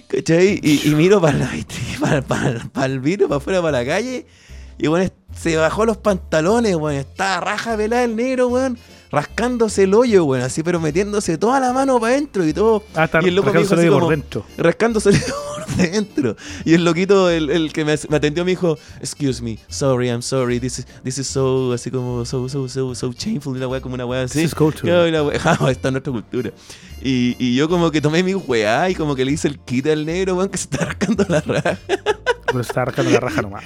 ¿Cachai? Y, miro para, la, (laughs) para, para, para el vidrio, para afuera, para la calle. Y bueno, se bajó los pantalones, weón. Estaba raja pelada el negro, weón. Rascándose el hoyo, weón. Así, pero metiéndose toda la mano para adentro y todo. Ah, está y el loco me dijo así por dentro. rascándose (laughs) por dentro. Y el loquito, el, el que me, me atendió, me dijo, excuse me, sorry, I'm sorry, this is, this is so, así como, so, so, so, so shameful, y la weá como una weá así. This is culture. Y la weá, (laughs) "Ah, esta es nuestra cultura. Y, y yo como que tomé mi weá y como que le hice el kit al negro, weón, que se está (laughs) rascando la raja. Pero se está rascando la raja nomás.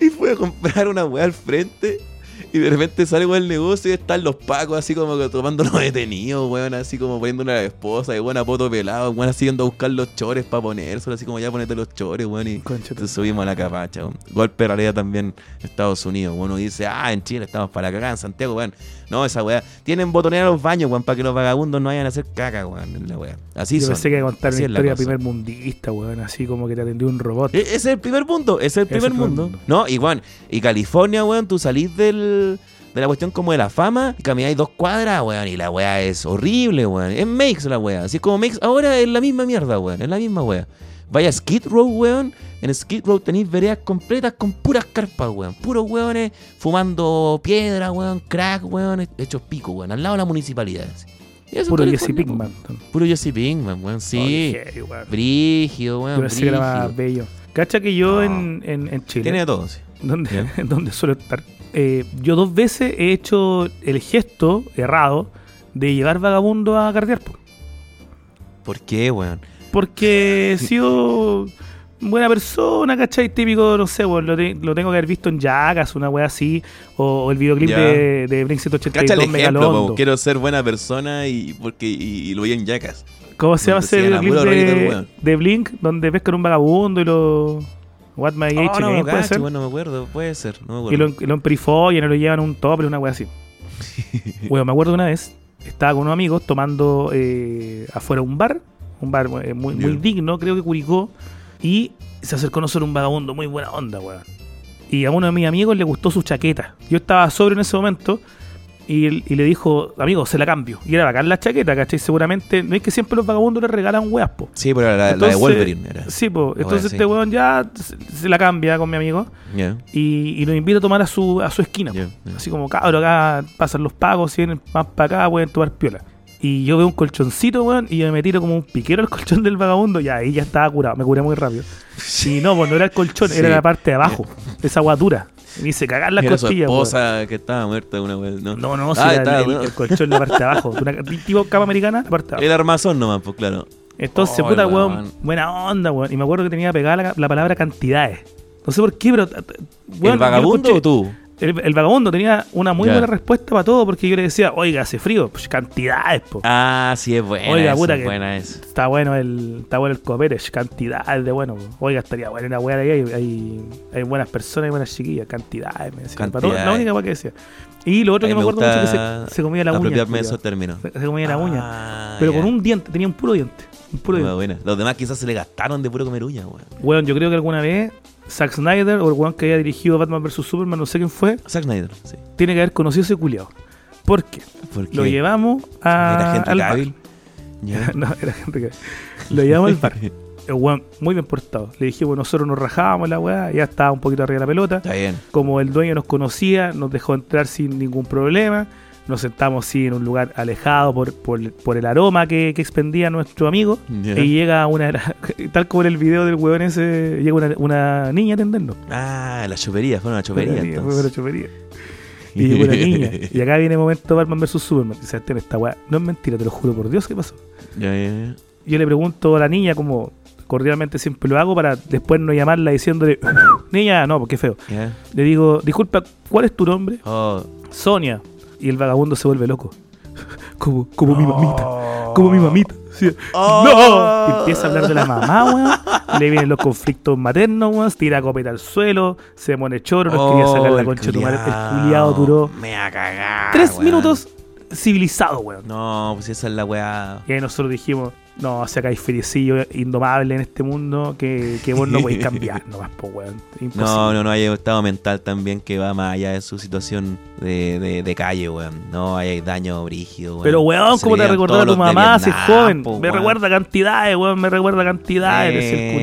Y fui a comprar una weá al frente. Y de repente sale weón el negocio y están los pacos así como los detenidos, weón, así como poniendo a la esposa, y weón a poto pelado, weón, así yendo a buscar los chores para ponérselo, así como ya ponete los chores, weón, y te subimos a la capacha, weón. Golpe de realidad también Estados Unidos, weón, uno dice, ah, en Chile estamos para cagar, en Santiago, weón. No, esa weá. Tienen botonera los baños, weón, para que los vagabundos no vayan a hacer caca, weón, en la weá. Así Yo son. pensé que contar Así una historia primer mundista, weón, así como que te atendió un robot. E- es el primer mundo, ese es el Ese primer es el primer mundo. mundo. No, y weón, y California, weón, tú salís del, de la cuestión como de la fama y camináis dos cuadras, weón, y la weá es horrible, weón. Es Makes la weá. Así como Makes ahora es la misma mierda, weón, es la misma weá. Vaya a Skid Row, weón. En Skid Row tenéis veredas completas con puras carpas, weón. Puros weones fumando piedra, weón, crack, weón, hechos pico, weón, al lado de la municipalidad. Puro Jesse. Pinkman. Puro Jesse Pinkman, weón, sí. Qué weón. Brígido, weón. Más brígido. bello. Cacha que yo No. en, en, en Chile, Tiene de todo, sí. donde, (laughs) donde suelo estar, eh, yo dos veces he hecho el gesto errado de llevar vagabundo a cardear. po. ¿Por qué, weón? Porque he (laughs) sido buena persona, ¿cachai? Típico, no sé, weón, lo, te- lo tengo que haber visto en Jackass, una wea así, o, o el videoclip Ya. de, de Blink Cacha el 182 ejemplo, Megalondo. quiero ser buena persona y porque y, y lo vi en Jackass. ¿Cómo se llama ese videoclip de, weón. de Blink? Donde pescan un vagabundo y lo... What My Age Oh, no, Again, no, puede cacho, ser? weón, no me acuerdo, puede ser, no me Y acuerdo. lo, y lo emperifolian y lo llevan a un tope, una wea así. (laughs) Bueno, me acuerdo una vez, estaba con unos amigos tomando eh, afuera un bar, un bar eh, muy, digno, creo que Curicó, y se acercó a nosotros un vagabundo, muy buena onda, weón. Y a uno de mis amigos le gustó su chaqueta. Yo estaba sobrio en ese momento y, le dijo, amigo, se la cambio. Y era bacán la chaqueta, ¿cachai? Seguramente, no es que siempre los vagabundos le regalan weas, po. Sí, pero la, la de Entonces- Wolverine era. Sí, po. Entonces este weón ya se, la cambia con mi amigo y, y nos invita a tomar a su, a su esquina. Así como, cabrón, acá pasan los pagos, si vienen más para acá, pueden tomar piola. Y yo veo un colchoncito, weón, y yo me tiro como un piquero al colchón del vagabundo, y ahí ya estaba curado, me curé muy rápido. (laughs) Y no, pues no era el colchón, Sí. era la parte de abajo, (laughs) esa agua dura. Y me hice cagar las Era su esposa que estaba muerta una vez, ¿no? No, no, si Ah, era estaba, el, el- bueno. el colchón en la parte de abajo. (laughs) Una, tipo cama americana, la parte de abajo. El armazón nomás, pues claro. Entonces, Oh, puta, weón, buena onda, weón. Y me acuerdo que tenía pegada la, la palabra cantidades. No sé por qué, pero. weón, ¿El vagabundo escuché- o tú? El, el vagabundo tenía una muy buena respuesta para todo porque yo le decía, oiga, hace frío. Pues cantidades, po. Ah, sí, es buena. Oiga, puta es que- buena esa. Está bueno el está bueno el copete, cantidades de bueno. po. Oiga, estaría buena una weá ahí. Hay, hay, hay buenas personas y buenas chiquillas. Cantidades, me decía. Para todo- la Cantidades. única weá que decía. Y lo otro que me me acuerdo mucho es que se, se comía la uña. Esos términos. Se, se comía la uña. Ah, Pero ya. con un diente, tenía un puro diente. Un puro Buena, diente. buena. Los demás quizás se le gastaron de puro comer uña, weón. Weón, yo creo que alguna vez Zack Snyder o el weón que había dirigido Batman vs Superman, no sé quién fue, Zack Snyder, sí. tiene que haber conocido ese culiao. ¿Por qué? ¿Por qué? Lo llevamos a, ¿Era gente al bar. (laughs) No, era gente que. Lo llevamos al bar. (laughs) El weón muy bien portado. Le dijimos, nosotros nos rajábamos la weá, ya estaba un poquito arriba de la pelota. Está bien. Como el dueño nos conocía, nos dejó entrar sin ningún problema. Nos sentamos sí, en un lugar alejado por, por, por el aroma que, que expendía nuestro amigo. Y llega una, (laughs) tal como en el video del weón ese, llega una, una niña a atendernos. Ah, la chopería, fue una chopería niña, fue una chopería. Y llegó una niña. (laughs) Y acá viene el momento Batman vs Superman. Dice, "Sebastián, esta weá, no es mentira, te lo juro por Dios, ¿qué pasó? Yo le pregunto a la niña, como cordialmente siempre lo hago, para después no llamarla diciéndole, niña, no, porque feo. Le digo, disculpa, ¿cuál es tu nombre? Oh. Sonia. Y el vagabundo se vuelve loco. (laughs) Como, como mi mamita. Como mi mamita. Sí. Oh. ¡No! Y empieza a hablar de la mamá, weón. Le vienen los conflictos maternos, weón. Tira copeta al suelo. Se pone choro. Nos quería sacar la Oh, concha de tu madre. El culiado duró Me va a cagar. tres weón. minutos civilizado, weón. No, pues esa es la weá. Y ahí nosotros dijimos, no, o sea, que hay feriecillo indomable en este mundo que, que vos no podéis (laughs) cambiar nomás, po, weón. Imposible. No, no, no, hay un estado mental también que va más allá de su situación de, de, de calle, weón. No, hay daño brígido, weón. Pero, weón, Se ¿cómo te recordar a tu mamá si es joven? po, me recuerda cantidades, weón, me recuerda cantidades.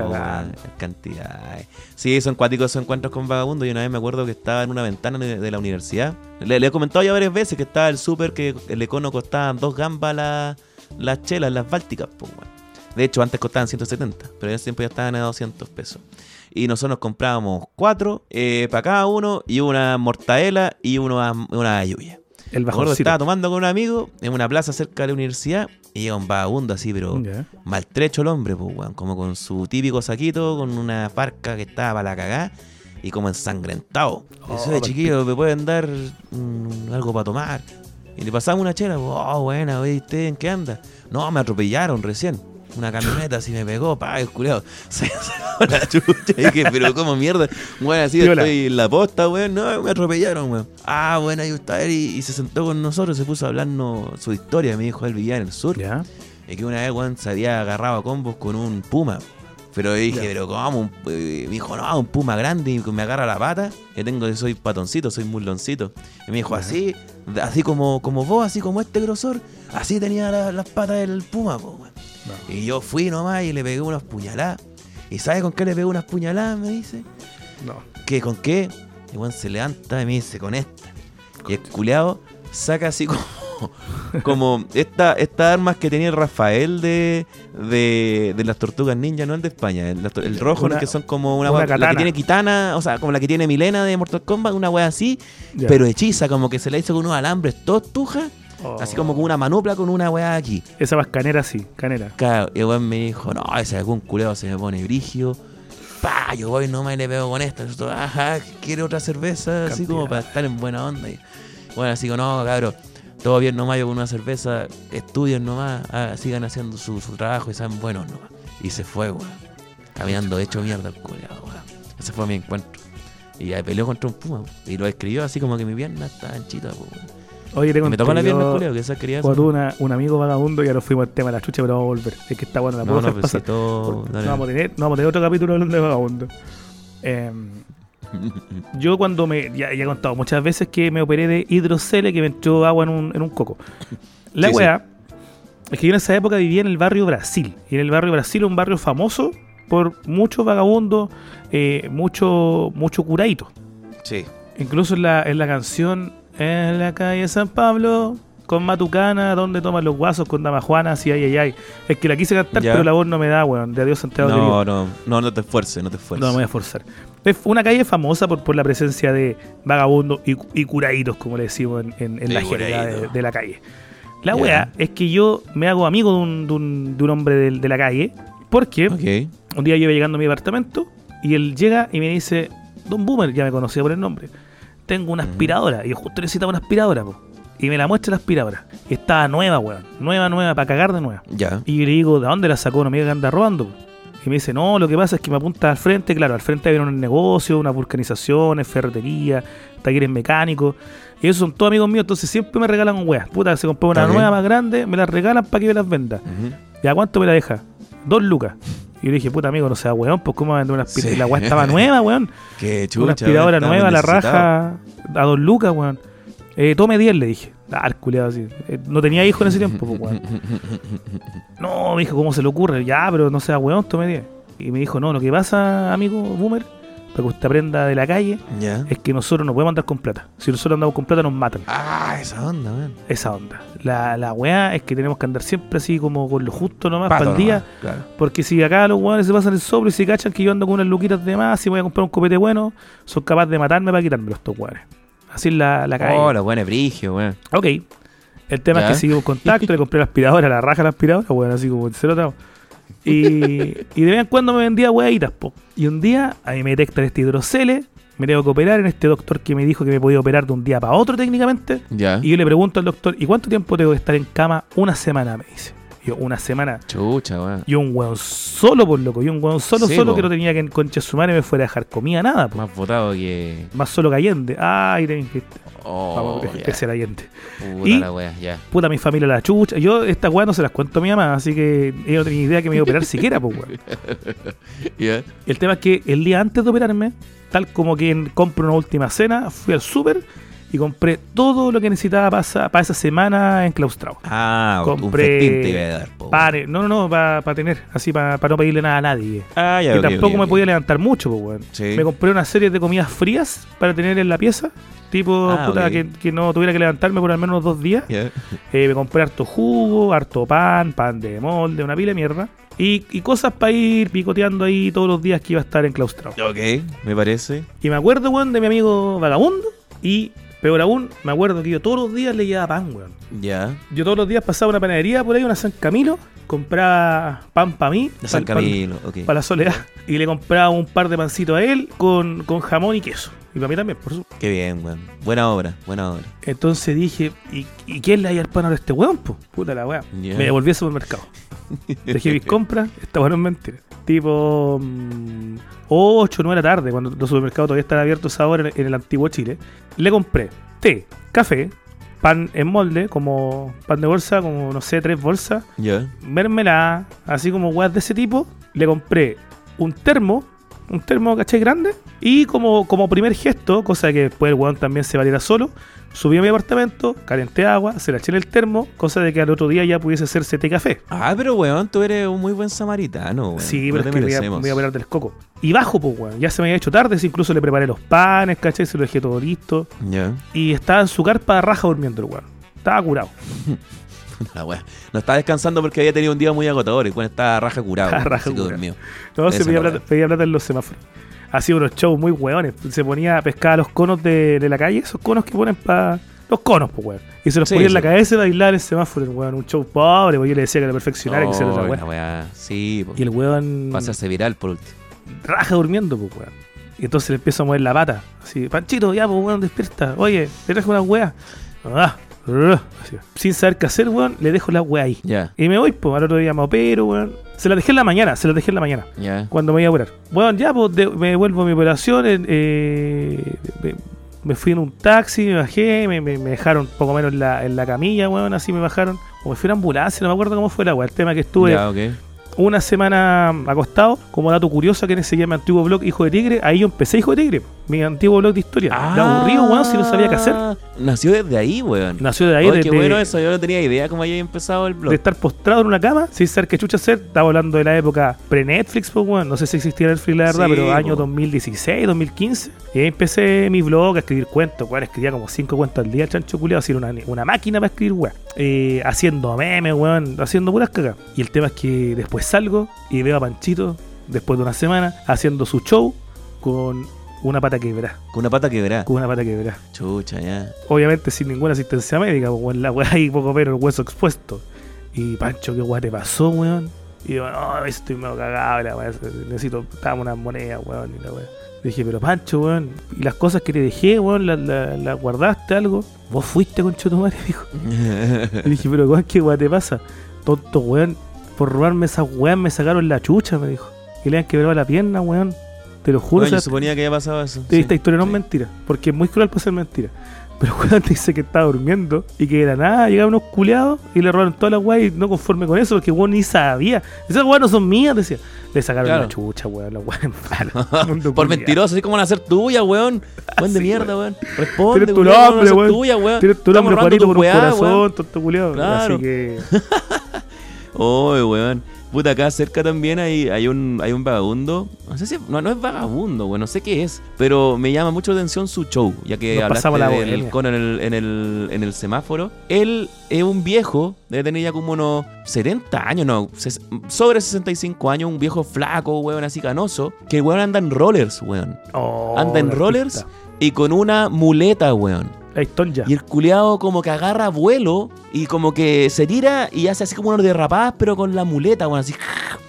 weón, cantidades. Sí, son cuáticos esos encuentros con vagabundos. Y una vez me acuerdo que estaba en una ventana de, de la universidad. Le, le he comentado ya varias veces que estaba el súper que el econo costaban dos gambas la- las chelas, las bálticas, pues. De hecho, antes costaban 170, pero en ese tiempo ya estaban a 200 pesos. Y nosotros nos comprábamos cuatro eh, para cada uno y una mortadela y una, una ayuya. El bajoncito. estaba tomando con un amigo en una plaza cerca de la universidad y llega un vagabundo así, pero Ya. maltrecho el hombre, pues, weón. Como con su típico saquito, con una parca que estaba para la cagá. y como ensangrentado. Oh, Eso de chiquillo, ¿me pueden dar mm, algo para tomar? Y le pasamos una chela, oh, buena, ¿usted en qué anda? No, me atropellaron recién. Una camioneta así me pegó, pa, el culiao. (laughs) Se sacó la chucha. Y dije, pero como mierda. Bueno, así estoy en la posta, weón. No, me atropellaron, weón. Ah, bueno, ahí está él. Y, y se sentó con nosotros, se puso a hablarnos su historia. Me dijo, él vivía en el sur. Ya. Y que una vez, weón, se había agarrado a combos con un puma. Pero dije, pero ¿cómo? Eh, Me dijo, no, un puma grande y me agarra la pata. Yo tengo, soy patoncito, soy muloncito. Y me dijo, así, así como, como vos, así como este grosor, así tenía la- las patas del puma, po, weón. No. Y yo fui nomás y le pegué unas puñaladas. ¿Y sabes con qué le pegué unas puñaladas? Me dice. No. ¿Qué? ¿Con qué? Y weón se levanta y me dice, con esta. Y el culeado saca así como. (laughs) Como esta, estas armas que tenía el Rafael de, de, de las tortugas ninja, no el de España, el, el rojo, Una- ¿no? que son como una, una la que tiene Kitana, o sea, como la que tiene Milena de Mortal Kombat, una wea así, pero hechiza, como que se la hizo con unos alambres todos tujas, Oh. así como con una manopla con una wea aquí. Esa más canera, sí, canera. Claro, y el weón me dijo, no, ese algún culeo se me pone brigio. Pa, yo voy nomás y le pego con esta. Nosotros, Ajá, quiere otra cerveza, así como para estar en buena onda. Y, bueno, así como, no, cabrón, todo bien nomás, yo con una cerveza, estudien nomás, ah, sigan haciendo su, su trabajo y sean buenos nomás. Y se fue, weón. Caminando hecho mierda el culeado, weón. Ese fue mi encuentro. Y ahí peleó contra un puma, weón. y lo escribió así como que mi pierna está anchita, weón. Oye, te Y me tocó la pierna, yo- culeo, que esa quería Cuando una- un amigo vagabundo, ya nos fuimos al tema de la chucha, pero vamos a volver. Es que está bueno, la No, puedo no, pues si pasar. todo. No, vamos a tener, no vamos a tener otro capítulo hablando de vagabundo. Eh, (laughs) yo cuando me... Ya, ya he contado muchas veces que me operé de hidrocele que me entró agua en un, en un coco. La Sí, sí. weá es que yo en esa época vivía en el barrio Brasil. Y en el barrio Brasil un barrio famoso por muchos vagabundos, eh, mucho, mucho curadito. Sí. Incluso en la, en la canción En la calle San Pablo, con Matucana, donde toman los guasos con Dama Juana, así, ay, ay, ay. Es que la quise cantar, Ya. pero la voz no me da, weón. De adiós, Santiago querido. No, no, no, no te esfuerces, no te esfuerces. No me voy a forzar. Es una calle famosa por, por la presencia de vagabundos y, y curaditos, como le decimos en, en- en De la jerga de, la calle. La wea es que yo me hago amigo de un, de un, de un hombre de, la calle, porque un día yo iba llegando a mi departamento y él llega y me dice, Don Boomer, ya me conocía por el nombre, tengo una aspiradora. Y yo justo necesitaba una aspiradora, po. Y me la muestra la aspiradora. Y estaba nueva, weón. Nueva, nueva, para cagar de nueva. Ya. Y yo le digo, ¿de dónde la sacó? No me que anda robando. po. Y me dice, no, lo que pasa es que me apunta al frente, claro, al frente hay un negocio, unas vulcanizaciones, ferretería, talleres mecánicos. Y esos son todos amigos míos, entonces siempre me regalan weas. Puta, se compró una Está bien. nueva más grande, me la regalan para que yo las venda. ¿Y a cuánto me la deja? Dos lucas. Y yo le dije, puta amigo, no sea weón, pues cómo va a vender una aspiradora. Sí. La weá estaba nueva, weón. Qué chucha. una aspiradora nueva, la raja a dos lucas, weón. Eh, tome 10, le dije. Ah, el culiao así. Eh, no tenía hijo en ese tiempo, pues, weón. (laughs) No, me dijo, ¿cómo se le ocurre? Ya, pero no sea weón, tome 10. Y me dijo, no, lo que pasa, amigo Boomer, para que usted aprenda de la calle, es que nosotros no podemos andar con plata. Si nosotros andamos con plata, nos matan. Ah, esa onda, man. Esa onda. La, la weá es que tenemos que andar siempre así como con lo justo nomás para el día. Claro. Porque si acá los weones se pasan el sobre y se cachan que yo ando con unas luquitas de más y voy a comprar un copete bueno, son capaces de matarme para quitármelo estos weones. Así la, la calle. Oh, la buena brigio, weón. Ok. El tema Ya. es que seguimos contacto, le compré la aspiradora, la raja la aspiradora, weón, así como cero tramo. Y, y de vez en cuando me vendía weaditas, po. Y un día a mí me detectan este hidrocele, me tengo que operar en este doctor que me dijo que me podía operar de un día para otro técnicamente. Ya. Y yo le pregunto al doctor, ¿y cuánto tiempo tengo que estar en cama? Una semana, me dice. Yo, una semana. Chucha, weón. Y un weón solo, por loco. Y un weón solo, Sí, solo po. que no tenía que en concha su madre me fuera a dejar comida, nada, po. Más votado que. Más solo que Allende. Ay, tenés que. Oh, Vamos ya. crecer Allende. Puta Y- la wea, ya. Puta, mi familia la chucha. Yo estas weas no se las cuento a mi mamá, así que ella no tenía idea que me iba a operar (laughs) siquiera, pues weón. (laughs) El tema es que el día antes de operarme, tal como que compro una última cena, fui al súper y compré todo lo que necesitaba para esa, semana enclaustrado. Ah, un Compré festín te iba a dar, po. Panes, no, no, no, para tener, así para no pedirle nada a nadie. Ah, ya, que ok, tampoco me podía levantar mucho, pues, weón. Sí. Me compré una serie de comidas frías para tener en la pieza. Tipo, Ah, puta, que, que no tuviera que levantarme por al menos dos días. Ya. Eh, me compré harto jugo, harto pan, pan de molde, una pila de mierda. Y, y cosas para ir picoteando ahí todos los días que iba a estar enclaustrado. Ok, me parece. Y me acuerdo, weón, de mi amigo vagabundo. Y Peor aún, me acuerdo que yo todos los días le llevaba pan, weón. Ya. Yo todos los días pasaba una panadería por ahí, una San Camilo, compraba pan para mí, San para Camilo, ok. la soledad, y le compraba un par de pancitos a él con, con jamón y queso. Y para mí también, por supuesto. Qué bien, weón. Buena obra, buena obra. Entonces dije, ¿y, y quién le da el pan a este weón? Puta la weá. Me devolví al supermercado. Dejé mis (laughs) compras, esta bueno es mentira. Tipo 8 o 9 de la tarde, cuando los supermercados todavía están abiertos ahora en, en el antiguo Chile. Le compré té, café, pan en molde, como pan de bolsa, como no sé, tres bolsas, Ya. mermelada, así como weas de ese tipo. Le compré un termo, un termo, ¿cachai? Grande. Y como, como primer gesto, cosa que después el weón también se valiera solo, subí a mi apartamento, calenté agua, se la eché en el termo, cosa de que al otro día ya pudiese hacerse té café. Ah, pero weón, tú eres un muy buen samaritano, weón. Sí, No pero es que me iba a pelar del coco. Y bajo, pues, weón. Ya se me había hecho tarde, incluso le preparé los panes, ¿cachai? Se lo dejé todo listo. Ya. Y estaba en su carpa raja durmiendo el weón. Estaba curado. (laughs) La wea. No estaba descansando porque había tenido un día muy agotador y bueno, estaba raja curado. Estaba raja curado. No, se pedía plata, pedía plata en los semáforos. Hacía unos shows muy hueones. Se ponía a pescar los conos de, de la calle, esos conos que ponen para. Los conos, pues, weón. Y se los Sí, ponía en la cabeza y bailar el semáforo, weón. Un show pobre, pues yo le decía que era perfeccionar y que se lo Oh, la weón. Sí, po. Y el weón Para hacerse viral por último. raja durmiendo, pues, weón. Y entonces le empiezo a mover la pata. Así, Panchito, ya, pues, weón, despierta. Oye, te traje una weá. Ah, ah, así. Sin saber qué hacer, weón, le dejo la weá ahí. Ya, Y me voy, pues, al otro día me opero, weón. Se la dejé en la mañana, se la dejé en la mañana. ya. cuando me iba a operar. Bueno, ya pues, de- me vuelvo a mi operación. en- eh, me, me fui en un taxi, me bajé, me, me- me dejaron poco menos en la, en la camilla, weón, así me bajaron. O me fui en ambulancia, no me acuerdo cómo fue la weón. El tema que estuve una semana acostado, como dato curioso, que se llama antiguo blog Hijo de Tigre. Ahí yo empecé Hijo de Tigre, mi antiguo blog de historia. De aburrido, weón, si no sabía qué hacer. Ah, Nació desde ahí, weón. Nació de ahí, Ay, de, qué bueno eso, yo no tenía idea cómo había empezado el blog. de estar postrado en una cama sin saber qué chucha hacer. Estaba hablando de la época pre-Netflix, pues, weón. No sé si existía Netflix, la verdad, Sí, pero año po. 2016, 2015. Y ahí empecé mi blog a escribir cuentos, weón. Escribía como cinco cuentos al día, chancho culiado. Así era una, una máquina para escribir, weón. Eh, haciendo memes, weón. Haciendo puras cagas. Y el tema es que después salgo y veo a Panchito, después de una semana, haciendo su show con una pata quebrada. Con una pata quebrada. Con una pata quebrada. Chucha, ya. Obviamente sin ninguna asistencia médica, weón, la weá ahí poco menos el hueso expuesto. Y Pancho, ¿qué weá te pasó, weón? Y yo, no, estoy medio cagado, la weá, necesito, dame unas monedas, weón, y la weá. Le dije, pero Pancho, weón, y las cosas que te dejé, weón, ¿las la, la guardaste algo? ¿Vos fuiste con tu madre? (laughs) Dijo. Le dije, pero weón, ¿qué weá te pasa? Tonto, weón, por robarme esas weas me sacaron la chucha, me dijo. Y le han quebrado la pierna, weón. Te lo juro, Bueno, o sea, yo suponía que había pasado eso. Sí. esta historia no es mentira, porque es muy cruel para ser mentira. Pero (laughs) weón dice que estaba durmiendo y que de la nada llegaban unos culeados y le robaron todas las weas y no conforme con eso, porque weón ni sabía. Esas weas no son mías, decía. Le sacaron Claro. la chucha, weón, (laughs) malas. (laughs) Mundo Por culiao. mentiroso, así como van a ser tuya, weón. Buen de Sí, mierda, weón. Responde, Tienes tu weón, nombre, weón. tuya, weón. Tienes tu nombre, Juanito, por un weá, corazón, weón. tonto culiado. Claro. Así que. Oye, weón. Puta, acá cerca también hay, hay un hay un vagabundo. No sé si. No, no es vagabundo, weón. No sé qué es. Pero me llama mucho la atención su show. Ya que Nos hablaste la del cono en el, en, el, en el semáforo. Él es un viejo. Debe tener ya como unos 70 años, no. sobre 65 años. Un viejo flaco, weón, así canoso. Que el weón anda en rollers, weón. Oh, Anda en rollers artista. y con una muleta, weón. La historia. Y el culeado como que agarra vuelo y como que se tira y hace así como unos derrapadas, pero con la muleta, weón, así.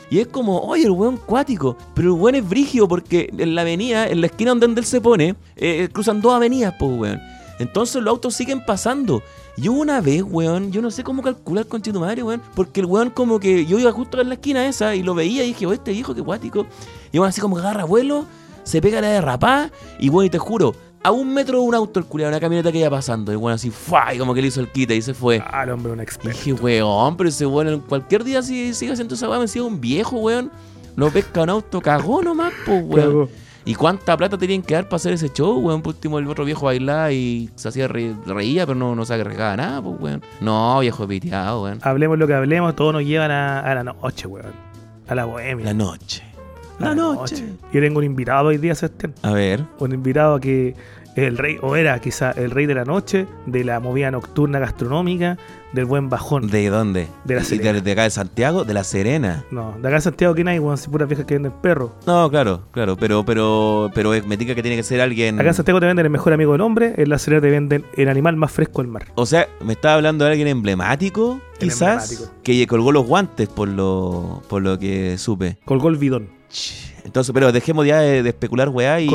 Y es como, oye, el weón cuático. Pero el weón es brígido porque en la avenida, en la esquina donde él se pone, eh, cruzan dos avenidas, pues, weón. Entonces los autos siguen pasando. Y hubo una vez, weón, yo no sé cómo calcular con tu madre, weón, porque el weón como que yo iba justo en la esquina esa y lo veía y dije, oh, este viejo, qué cuático. Y weón así como que agarra vuelo, se pega la derrapada y weón, y te juro, a un metro de un auto el culiado, una camioneta que iba pasando. Y weón así, ¡fua! Y como que le hizo el quite y se fue. Ah, el hombre, un Y experto. dije, weón, pero ese weón en cualquier día si sigue haciendo esa weá, me sigue un viejo, weón. No pesca un auto, cagó nomás, pues, weón. Cagó. ¿Y cuánta plata tenían que dar para hacer ese show, weón? Por último, el otro viejo bailaba y se hacía re- reía, pero no, no se agregaba nada, pues, weón. No, viejo piteado, weón. Hablemos lo que hablemos, todos nos llevan a, a la noche, weón. A la bohemia. La noche. La noche. Yo tengo un invitado hoy día, Sebastián. A ver. Un invitado que el rey, o era quizá el rey de la noche, de la movida nocturna gastronómica, del buen bajón. ¿De dónde? De La ¿Y Serena. de, acá de Santiago? De La Serena. No, de acá en Santiago no hay, weón, si puras viejas que venden perros. No, claro, claro, pero pero pero me diga que tiene que ser alguien. Acá en Santiago te venden el mejor amigo del hombre, en La Serena te venden el animal más fresco del mar. O sea, me estaba hablando de alguien emblemático, El quizás, emblemático. que colgó los guantes por lo por lo que supe. Colgó el bidón. Entonces, pero dejemos ya de, de especular weá y,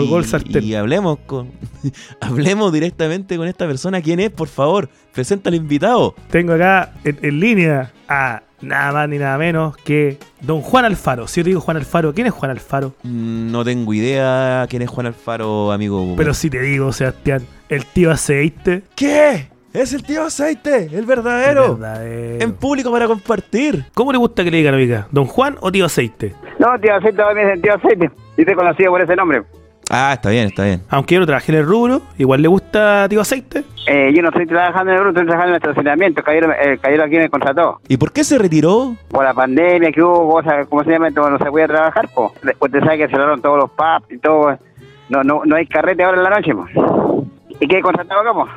y hablemos con (laughs) hablemos directamente con esta persona. ¿Quién es, por favor? Presenta al invitado. Tengo acá en, en línea a nada más ni nada menos que don Juan Alfaro. Si yo te digo Juan Alfaro, ¿quién es Juan Alfaro? Mm, No tengo idea quién es Juan Alfaro, amigo. Pero si te digo, Sebastián, el tío aceite. ¿Qué? Es el tío aceite, el verdadero. verdadero. En público para compartir. ¿Cómo le gusta que le digan, oiga? ¿Don Juan o tío aceite? No, tío aceite, me dicen tío aceite. Y te conocido por ese nombre. Ah, está bien, está bien. Aunque yo no trabajé en el rubro, igual le gusta tío aceite. Eh, yo no estoy trabajando en el grupo, estoy trabajando en el estacionamiento. El caballero, el caballero aquí me contrató. ¿Y por qué se retiró? Por la pandemia que hubo, cosas, ¿cómo se llama? No se podía trabajar, pues. Después te sabes que cerraron todos los pubs y todo. No, no, no hay carrete ahora en la noche, pues. ¿Y qué contratado acá?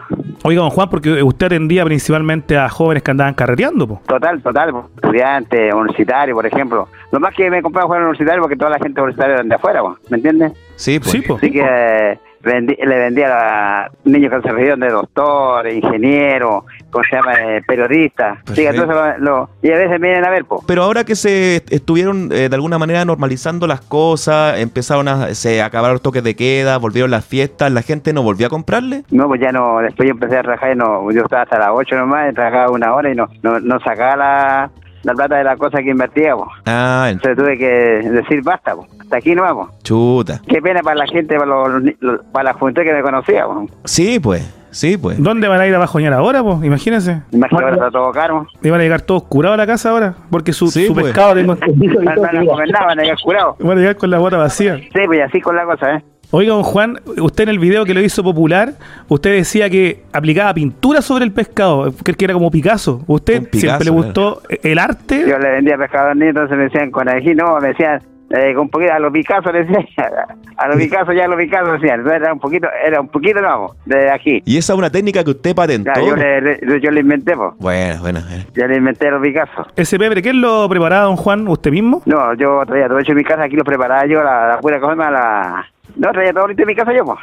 Oiga, don Juan, porque usted atendía principalmente a jóvenes que andaban carreteando, po. Total, total, po. estudiante, universitario, por ejemplo. Lo más que me compraba fuera universitario porque toda la gente universitaria eran de afuera, po, ¿me entiendes? Sí, pues. Sí, po. Así que eh, vendí- le vendía a niños que se recibieron de doctor, ingeniero, ¿cómo se llama? Eh, periodista. Sí, entonces lo, lo- y a veces vienen a ver, po. Pero ahora que se est- estuvieron eh, de alguna manera normalizando las cosas, empezaron a se acabaron los toques de queda, volvieron las fiestas, la gente no volvió a comprarle. No, pues ya no, después yo empecé a trabajar y no, yo estaba hasta las 8 nomás, y trabajaba una hora y no, no, no sacaba la, la plata de la cosa que invertía, po. Ah, en- Entonces tuve que decir basta, po. hasta aquí no vamos. chuta. Qué pena para la gente, para, los, los- para la juventud que me conocía, po. Sí, pues. Sí, pues. ¿Dónde van a ir a bajoñar ahora, po? Imagínense. Imagínate, ahora está todo caro. Iban a llegar todos curados a la casa ahora, porque su, Sí, su pues. pescado tengo... Van van a comer nada, van a llegar curados. Van a llegar con la bota vacía. Sí, pues y así con la cosa, ¿eh? Oiga, don Juan, usted en el video que lo hizo popular, usted decía que aplicaba pintura sobre el pescado, que que era como Picasso. ¿Usted Picasso, siempre le gustó el arte? Yo le vendía pescado a entonces me decían con no, me decían eh, con un poquito, a los Picasso le decían, (laughs) a los Picasso ya a los Picasso decían, era un poquito, era un poquito, no, de ají. Y esa es una técnica que usted patentó. Ya, yo, le, le- yo le inventé, pues. Bueno, bueno. bueno. Yo le inventé los Picasso. Ese pebre, ¿quién lo preparaba, don Juan? ¿Usted mismo? No, yo traía todo hecho en mi casa, aquí lo preparaba yo, la, la pura cosa, la... No, traía todo ahorita en mi casa yo, pues.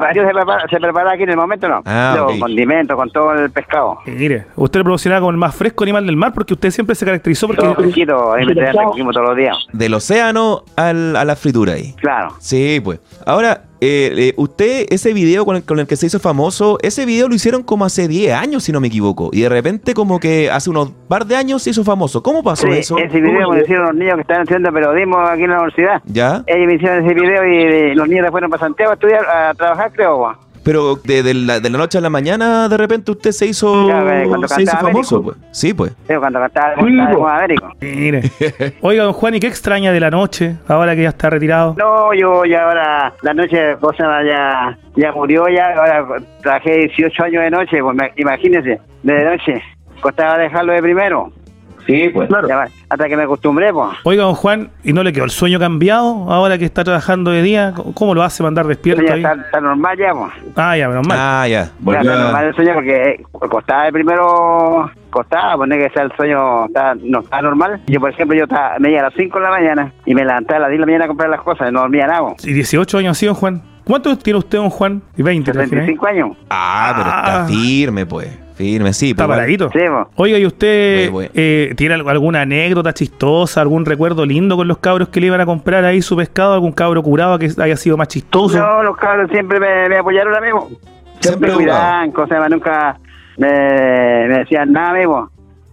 Varios se prepara, se prepara aquí en el momento, ¿no? Ah, los condimentos, con todo el pescado. Y mire, usted lo promocionaba como el más fresco animal del mar porque usted siempre se caracterizó porque... Todo fresquito, ahí me todos los días. Del océano al- a la fritura ahí. Claro. Sí, pues. Ahora, eh, eh, usted, ese video con el, con el que se hizo famoso, ese video lo hicieron como hace 10 años, si no me equivoco. Y de repente, como que hace unos par de años se hizo famoso. ¿Cómo pasó Sí, eso? ese video lo hicieron los niños que están estudiando periodismo aquí en la universidad. ¿Ya? Ellos me hicieron ese video y los niños fueron para Santiago a estudiar, a trabajar, creo. Pero de, de la, de la noche a la mañana, de repente usted se hizo, se hizo cantaba famoso. Américo. Pues. Sí, pues. Sí, cuando cantaba Américo. Mire. Oiga, don Juan, ¿y qué extraña de la noche ahora que ya está retirado? No, yo ya ahora, la noche, cosa ya, ya murió ya, ahora trabajé 18 años de noche, pues me- imagínense, de noche, costaba dejarlo de primero. Sí, pues. hasta que me acostumbré, pues. Oiga, don Juan, ¿y no le quedó el sueño cambiado ahora que está trabajando de día? ¿Cómo lo hace mandar despierto Ya ahí? está, está normal ya, pues. Ah, ya, menos mal. Ah, ya. Está normal el sueño porque eh, costaba de primero, costaba poner que sea el sueño, está- no está normal. Yo, por ejemplo, yo estaba, me iba a las 5 de la mañana y me levantaba a las 10 de la mañana a comprar las cosas, no dormía nada, pues. Y 18 años así, don Juan. ¿Cuántos tiene usted, don Juan? Y 20, ¿te imaginas? 75 años. Ah, pero está Ah. firme, pues. Firme, sí. Está paradito. Sí. Oiga, ¿y usted bueno. eh, tiene alguna anécdota chistosa, algún recuerdo lindo con los cabros que le iban a comprar ahí su pescado? ¿Algún cabro curado que haya sido más chistoso? No, los cabros siempre me, me apoyaron a mí, po. Siempre Siempre me cuidaban, cosas, nunca me, me decían nada, mismo.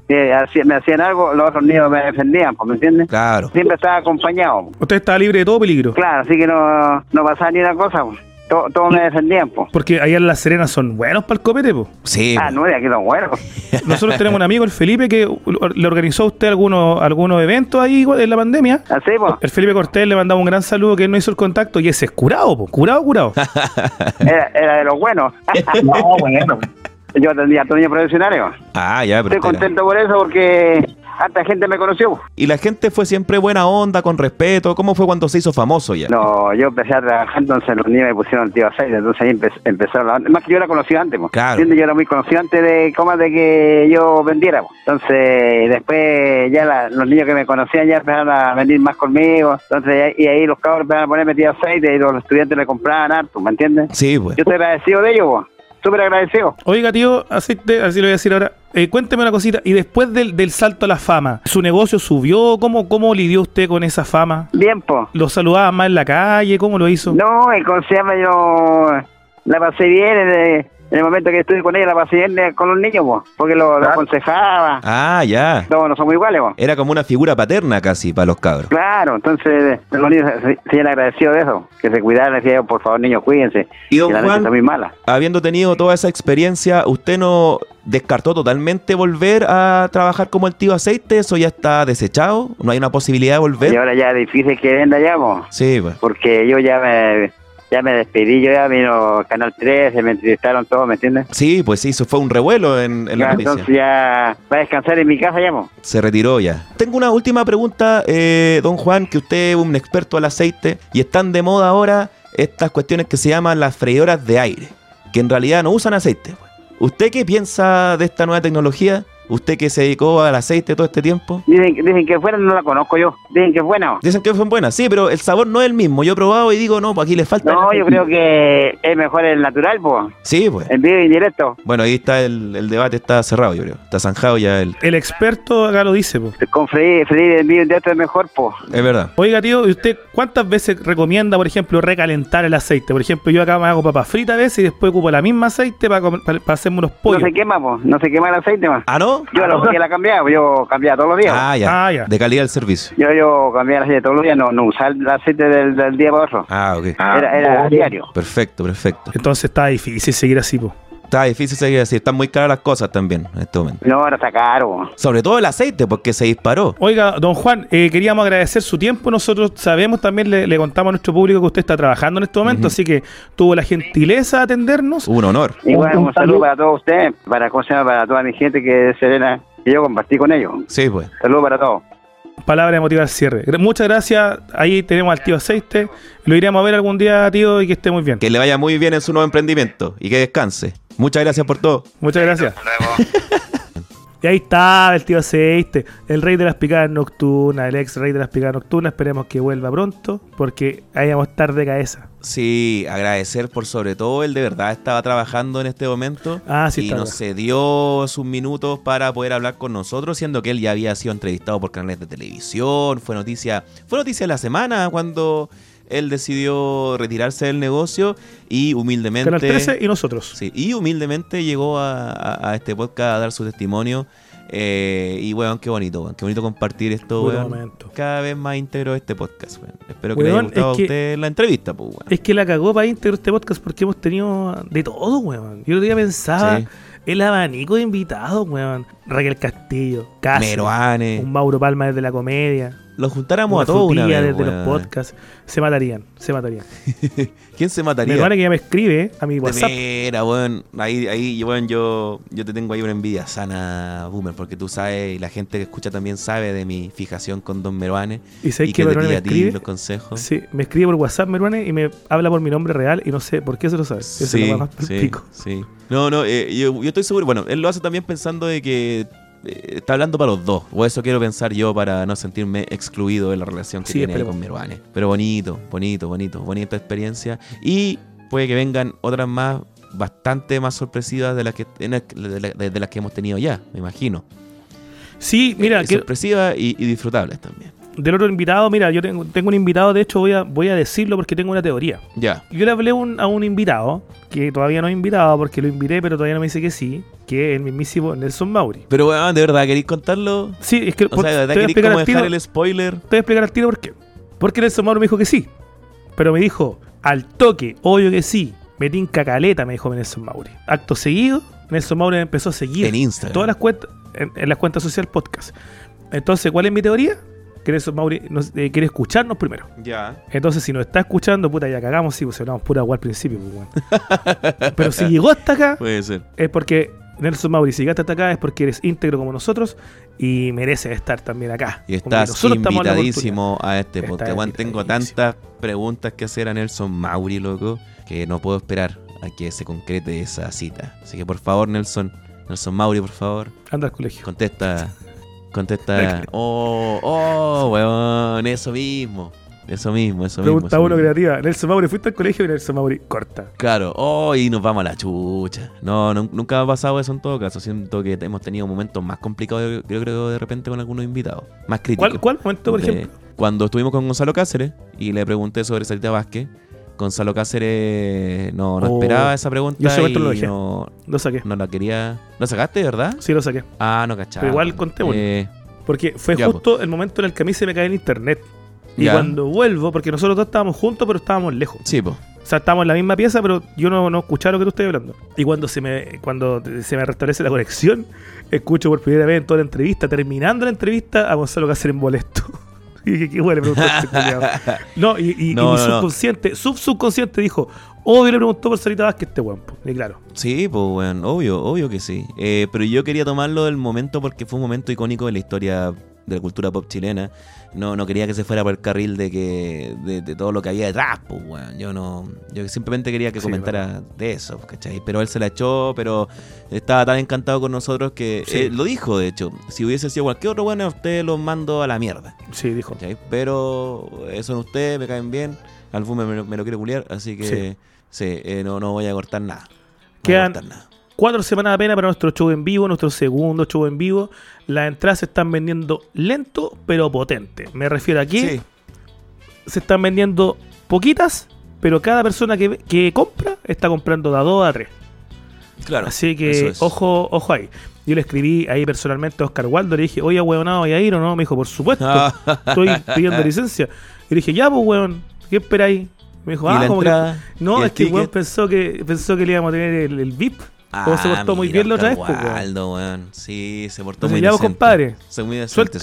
Que hacía- me hacían algo, los otros niños me defendían, ¿me entiendes? Claro. Siempre estaba acompañado. Usted estaba libre de todo peligro. Claro, así que no, no pasaba ni una cosa. To- Todos me defendían, pues. Porque allá en Las Serenas son buenos para el copete, po. Sí. Ah, no, de aquí son buenos. (laughs) Nosotros tenemos un amigo, el Felipe, que le organizó a usted algunos, algunos eventos ahí en la pandemia. Así, pues. El Felipe Cortés le mandaba un gran saludo que él no hizo el contacto y ese es curado, po. curado, curado. Era, era de los buenos. (laughs) Yo atendía a todos niños profesionales. Ah, ya, pero. Estoy contento por eso porque harta gente me conoció. Y la gente fue siempre buena onda, con respeto. ¿Cómo fue cuando se hizo famoso ya? No, yo empecé a trabajar, entonces los niños me pusieron el tío aceite, entonces ahí empe- empezó la Más que yo era conocido antes, pues. Claro. Yo era muy conocido antes de, como de que yo vendiera, pues. Entonces, después ya la- los niños que me conocían ya empezaron a venir más conmigo. Entonces, y ahí los cabros empezaron a ponerme tío aceite y los estudiantes le compraban harto, ¿me entiendes? Sí, pues. Yo estoy agradecido de ellos, pues. Súper agradecido. Oiga, tío, aceite, así lo voy a decir ahora. Eh, cuénteme una cosita. Y después del, del salto a la fama, ¿su negocio subió? ¿Cómo, ¿Cómo lidió usted con esa fama? Bien, pues. ¿Lo saludaba más en la calle? ¿Cómo lo hizo? No, y ¿cómo se llama? Yo la pasé bien en el, en el momento que estuve con ella, la pasé eh, con los niños, po, porque lo, lo aconsejaba. Ah, ya. No, no somos iguales, po. Era como una figura paterna casi para los cabros. Claro, entonces los niños se, se sienten agradecidos de eso, que se cuidaran, decía yo, por favor, niños, cuídense. Y don la Juan- está muy mala. Habiendo tenido toda esa experiencia, ¿usted no descartó totalmente volver a trabajar como el tío aceite? ¿Eso ya está desechado? ¿No hay una posibilidad de Y volver? ahora ya es difícil que venda ya, po, Sí, pues. porque yo ya me, ya me despedí, yo ya vino Canal 13, me entrevistaron todos, ¿me entiendes? Sí, pues sí, eso fue un revuelo en, en la Ya, noticia. entonces ya va a descansar en mi casa ya, po. Se retiró ya. Tengo una última pregunta, eh, don Juan, que usted es un experto al aceite y están de moda ahora estas cuestiones que se llaman las freidoras de aire, que en realidad no usan aceite. pues. ¿Usted qué piensa de esta nueva tecnología? ¿Usted que se dedicó al aceite todo este tiempo? Dicen, dicen que fuera, no la conozco yo. Dicen que es buena. Dicen que son buenas, sí, pero el sabor no es el mismo. Yo he probado y digo, no, pues aquí le falta. No, yo creo que es mejor el natural, pues. Sí, pues. En vivo y en directo. Bueno, ahí está el, el debate, está cerrado, yo creo. Está zanjado ya el. El experto acá lo dice, po. Con freír, freír en vivo y en directo es mejor, pues. Es verdad. Oiga, tío, ¿y usted cuántas veces recomienda, por ejemplo, recalentar el aceite? Por ejemplo, yo acá me hago papas fritas a veces y después ocupo la misma aceite para, comer- para, para hacerme unos No pollos. se quema, pues. No se quema el aceite más. ¿Ah, no? Yo a los días la cambiaba, yo cambiaba todos los días. Ah, ya. Ah, ya. De calidad del servicio. Yo, yo cambiaba el aceite todos los días, no, no usaba el aceite del, del día para otro. Ah, ok. Era, era a diario. Perfecto, perfecto. Entonces está difícil seguir así, po. Está difícil seguir así. Están muy caras las cosas también en este momento. No, ahora está caro. Sobre todo el aceite, porque se disparó. Oiga, don Juan, eh, queríamos agradecer su tiempo. Nosotros sabemos también, le, le contamos a nuestro público que usted está trabajando en este momento, así que tuvo la gentileza de atendernos. Un honor. Igual, un saludo para todos ustedes, para, ¿cómo se llama? para toda mi gente que es serena, que yo compartí con ellos. Sí, pues. Saludos para todos. Palabra de motivar al cierre. Muchas gracias. Ahí tenemos al tío Aceite. Lo iremos a ver algún día, tío, y que esté muy bien. Que le vaya muy bien en su nuevo emprendimiento y que descanse. Muchas gracias por todo. Muchas gracias. (laughs) Y ahí está el tío Aceite, el rey de las picadas nocturnas, el ex rey de las picadas nocturnas. Esperemos que vuelva pronto, porque ahí vamos a estar de cabeza. Sí, agradecer por sobre todo él de verdad estaba trabajando en este momento Ah, sí, y nos cedió sus minutos para poder hablar con nosotros, siendo que él ya había sido entrevistado por canales de televisión, fue noticia, fue noticia de la semana cuando él decidió retirarse del negocio y humildemente Canal 13 y nosotros. Sí, y humildemente llegó a, a- a este podcast a dar su testimonio. eh, y weón, qué bonito, weón. Qué bonito compartir esto, weón. momento. Cada vez más íntegro este podcast, weón. Espero que le haya gustado es que- a usted la entrevista, pues, weón. Es que la cagó para íntegro este podcast porque hemos tenido de todo, weón. Yo otro día pensaba Sí. el abanico de invitados, weón. Raquel Castillo, Meruane. un Mauro Palma desde la comedia, Lo juntáramos una a todos una vez, desde los podcasts. Se matarían, se matarían. (laughs) ¿Quién se mataría? Meruane que ya me escribe a mi WhatsApp. veras, weón. Ahí, ahí, weón, yo, yo te tengo ahí una envidia sana, Boomer, porque tú sabes, y la gente que escucha también sabe de mi fijación con Don Meruane. Y sabes y que que te Meruane me a ti escribe. los consejos. Sí, me escribe por WhatsApp Meruane y me habla por mi nombre real y no sé por qué se lo sabe. Eso es lo más sí, pico. sí. No, no, eh, yo, yo estoy seguro. Bueno, él lo hace también pensando de que eh, está hablando para los dos. O eso quiero pensar yo para no sentirme excluido de la relación que Sí, tiene con Meruane. Pero bonito, bonito, bonito, bonita experiencia. Y puede que vengan otras más, bastante más sorpresivas de las que, de, la- de- de las que hemos tenido ya, me imagino. Sí, mira, Eh, que, sorpresivas y, y disfrutables también. Del otro invitado, mira, yo tengo, tengo un invitado, de hecho voy a, voy a decirlo porque tengo una teoría. Ya. Yo le hablé un- a un invitado, que todavía no he invitado porque lo invité, pero todavía no me dice que sí, que es el mismísimo Nelson Mauri. Pero, weón, ¿de verdad queréis contarlo? Sí, es que O por- sea, ¿de te verdad voy a queréis explicar como al dejar tiro, el spoiler? te voy a explicar al tiro por qué. Porque Nelson Mauri me dijo que sí, pero me dijo al toque, obvio que sí, me tinca caleta, me dijo Nelson Mauri. Acto seguido, Nelson Mauri empezó a seguir En Instagram. todas las cuentas, en, en las cuentas social podcast. Entonces, ¿cuál es mi teoría? Que Nelson Mauri nos- eh, quiere escucharnos primero. Ya. Entonces, si nos está escuchando, puta, ya cagamos, sí, pues hablamos pura agua al principio, pues. (laughs) Pero si llegó hasta acá, Puede ser. es porque Nelson Mauri, si llegaste hasta acá, es porque eres íntegro como nosotros y merece estar también acá. Y estás invitadísimo a este podcast. Juan, tengo tantas preguntas que hacer a Nelson Mauri, loco, que no puedo esperar a que se concrete esa cita. Así que por favor, Nelson, Nelson Mauri, por favor. Anda al colegio. contesta. Contesta. Oh, oh, weón, eso mismo. Eso mismo, eso mismo. Pregunta uno mismo. creativa. Nelson Mauri, ¿fuiste al colegio? Y Nelson Mauri, corta. Claro, oh, y nos vamos a la chucha. No, nun- nunca ha pasado eso en todo caso. Siento que hemos tenido momentos más complicados, yo creo, de repente con algunos invitados. Más críticos. ¿Cuál, cuál momento, por De- ejemplo? Cuando estuvimos con Gonzalo Cáceres y le pregunté sobre Sarita Vázquez, Gonzalo Cáceres no, no Oh, esperaba esa pregunta yo y lo dejé. no, Lo saqué. no la quería. ¿Lo sacaste, verdad? Sí, lo saqué. Ah, no cachaba. Pero igual contémoslo. Eh, Porque fue Ya, justo el momento en el que a mí se me cae el internet. Y Ya. cuando vuelvo, porque nosotros dos estábamos juntos, pero estábamos lejos. sí, pues. O sea, estábamos en la misma pieza, pero yo no, no escuchaba lo que tú estás hablando. Y cuando se me cuando se me restablece la conexión, escucho por primera vez en toda la entrevista, terminando la entrevista, a Gonzalo Cáceres molesto. (laughs) (laughs) y dije, qué bueno, le preguntó este. (laughs) No, y, y- y No, mi no, no. subconsciente, sub subconsciente dijo, obvio le preguntó por Sarita Vázquez este weón. Y claro. Sí, pues, bueno, obvio, obvio que sí. Eh, pero yo quería tomarlo del momento porque fue un momento icónico de la historia de la cultura pop chilena. No, no quería que se fuera por el carril de que de, de todo lo que había detrás, pues. Yo no, yo simplemente quería que Sí, comentara de eso, ¿cachai? Pero él se la echó, pero estaba tan encantado con nosotros que Sí. eh, lo dijo, de hecho. Si hubiese sido cualquier otro bueno, a usted los mando a la mierda, Sí, dijo. ¿cachai? Pero son ustedes, me caen bien. Al me, me, lo- quiere culiar, así que Sí. eh, no, no voy a cortar nada. No voy a cortar nada. Cuatro semanas apenas para nuestro show en vivo, nuestro segundo show en vivo. Las entradas se están vendiendo lento, pero potente. Me refiero a que Sí. se están vendiendo poquitas, pero cada persona que, que compra está comprando de a dos a tres. Claro. Así que es. ojo, ojo ahí. Yo le escribí ahí personalmente a Oscar Waldo, le dije, oye, weón, ¿voy a ir o no? Me dijo, por supuesto, (laughs) estoy pidiendo licencia. Y le dije, ya, pues, weón, ¿qué esperáis? Me dijo, ¿Y ah, como que... No, ¿Y el es que el weón pensó que, pensó que le íbamos a tener el, el VIP. Como se portó muy Ah, mira, bien la otra vez. Waldo, weón. Sí, se portó Entonces, muy decente. compadre, Se muy decente.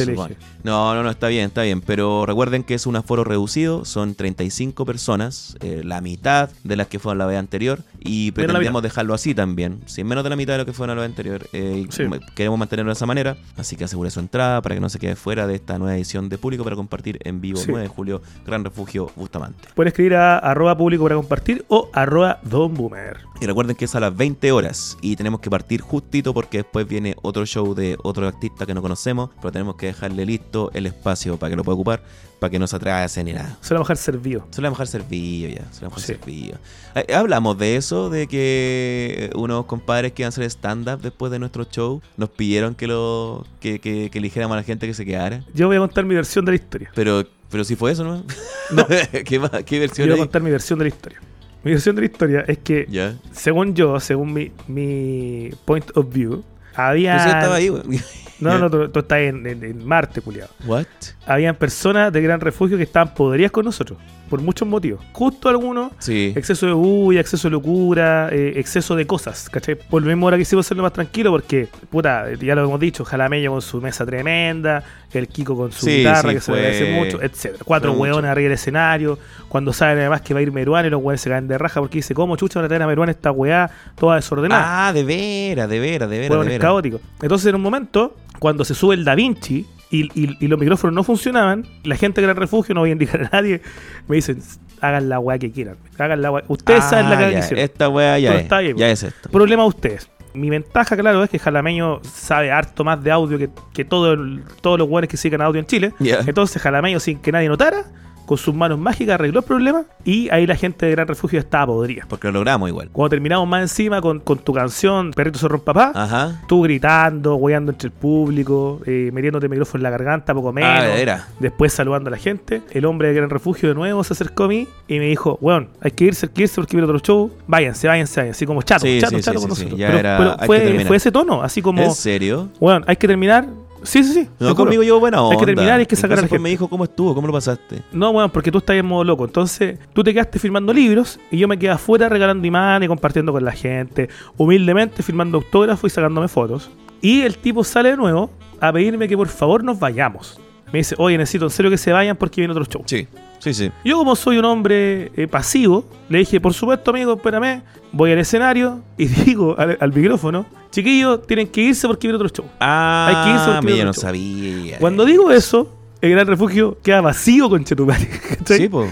No, no, no, está bien, está bien. Pero recuerden que es un aforo reducido, son 35 personas, eh, la mitad de las que fueron la vez anterior. Y pretendemos dejarlo así también, sin menos de la mitad de lo que fueron la vez anterior. eh, Sí. Queremos mantenerlo de esa manera, así que asegure su entrada para que no se quede fuera de esta nueva edición de público para compartir en vivo Sí. 9 de julio, Gran Refugio Bustamante. Pueden escribir a arroba público para compartir o arroba Don Boomer. Y recuerden que es a las 20 horas y tenemos que partir justito porque después viene otro show de otro artista que no conocemos, pero tenemos que dejarle listo el espacio para que lo pueda ocupar, para que no se atrase ni nada. Se lo vamos a dejar servido. Se lo vamos a dejar servido ya, Sí. dejar servido. Eh, Hablamos de eso, de que unos compadres que iban a hacer stand-up después de nuestro show nos pidieron que lo que, que, que eligiéramos a la gente que se quedara. Yo voy a contar mi versión de la historia. Pero, pero si fue eso, ¿no? No. (laughs) ¿Qué, qué Yo versión voy a contar mi versión de la historia. Mi versión de la historia es que, según yo, según mi, mi point of view, había. Yo estaba ahí, güey. (laughs) No, no, tú, tú estás en, en- en Marte, culiado. What? Habían personas de Gran Refugio que estaban podridas con nosotros, por muchos motivos. Justo algunos, Sí. exceso de bulla, exceso de locura, eh, exceso de cosas, ¿cachai? Por lo mismo ahora quisimos hacerlo más tranquilo porque, puta, ya lo hemos dicho, Jalameño con su mesa tremenda, el Kiko con su Sí, guitarra sí, que se le agradece mucho, etcétera. Cuatro fue mucho. hueones arriba del escenario, cuando saben además que va a ir Meruán y los hueones se caen de raja porque dice, ¿cómo chucha van a traer a Meruán esta weá toda desordenada? Ah, de veras, de veras, de veras, de veras. Caóticos. Entonces, en un momento, cuando se sube el Da Vinci y, y- y los micrófonos no funcionaban, la gente de Gran Refugio, no voy a indicar a nadie, me dicen, hagan la weá que quieran. Hagan la weá. Ustedes Ah, saben la ya, que hicieron. Esta weá ya es, ya es esto. Problema de ustedes. Mi ventaja, claro, es que Jalameño sabe harto más de audio que, que todo el- todos los weones que sigan audio en Chile. Entonces Jalameño, sin que nadie notara, con sus manos mágicas arregló el problema y ahí la gente de Gran Refugio estaba podrida. Porque lo logramos igual. Cuando terminamos más encima con, con tu canción, Perrito Zorro Papá, Ajá. tú gritando, weyando entre el público, eh, metiéndote el micrófono en la garganta, poco menos. Ah, era. Después saludando a la gente. El hombre de Gran Refugio de nuevo se acercó a mí y me dijo, weón, hay que irse, hay que irse porque viene otro show. Váyanse, váyanse, váyanse. Así como chato, Sí, chato, sí, chato sí, con nosotros. Pero era, fue, fue ese tono, así como, ¿En serio? weón, hay que terminar. Sí, sí, sí. No, conmigo yo buena onda. Hay que terminar hay que sacar a la Incluso gente. me dijo cómo estuvo, cómo lo pasaste. No, weón, porque tú estás en modo loco. Entonces, tú te quedaste firmando libros y yo me quedé afuera regalando imanes y compartiendo con la gente. Humildemente firmando autógrafos y sacándome fotos. Y el tipo sale de nuevo a pedirme que por favor nos vayamos. me dice, oye, necesito en serio que se vayan porque viene otro show. Sí, sí, sí. Yo como soy un hombre eh, pasivo, le dije, por supuesto, amigo, espérame, voy al escenario y (laughs) digo al, al micrófono, chiquillos, tienen que irse porque viene otro show. Ah, Hay que irse porque yo no show. sabía. Cuando digo eso, el gran refugio queda vacío con Chetumare. (laughs) Sí, po.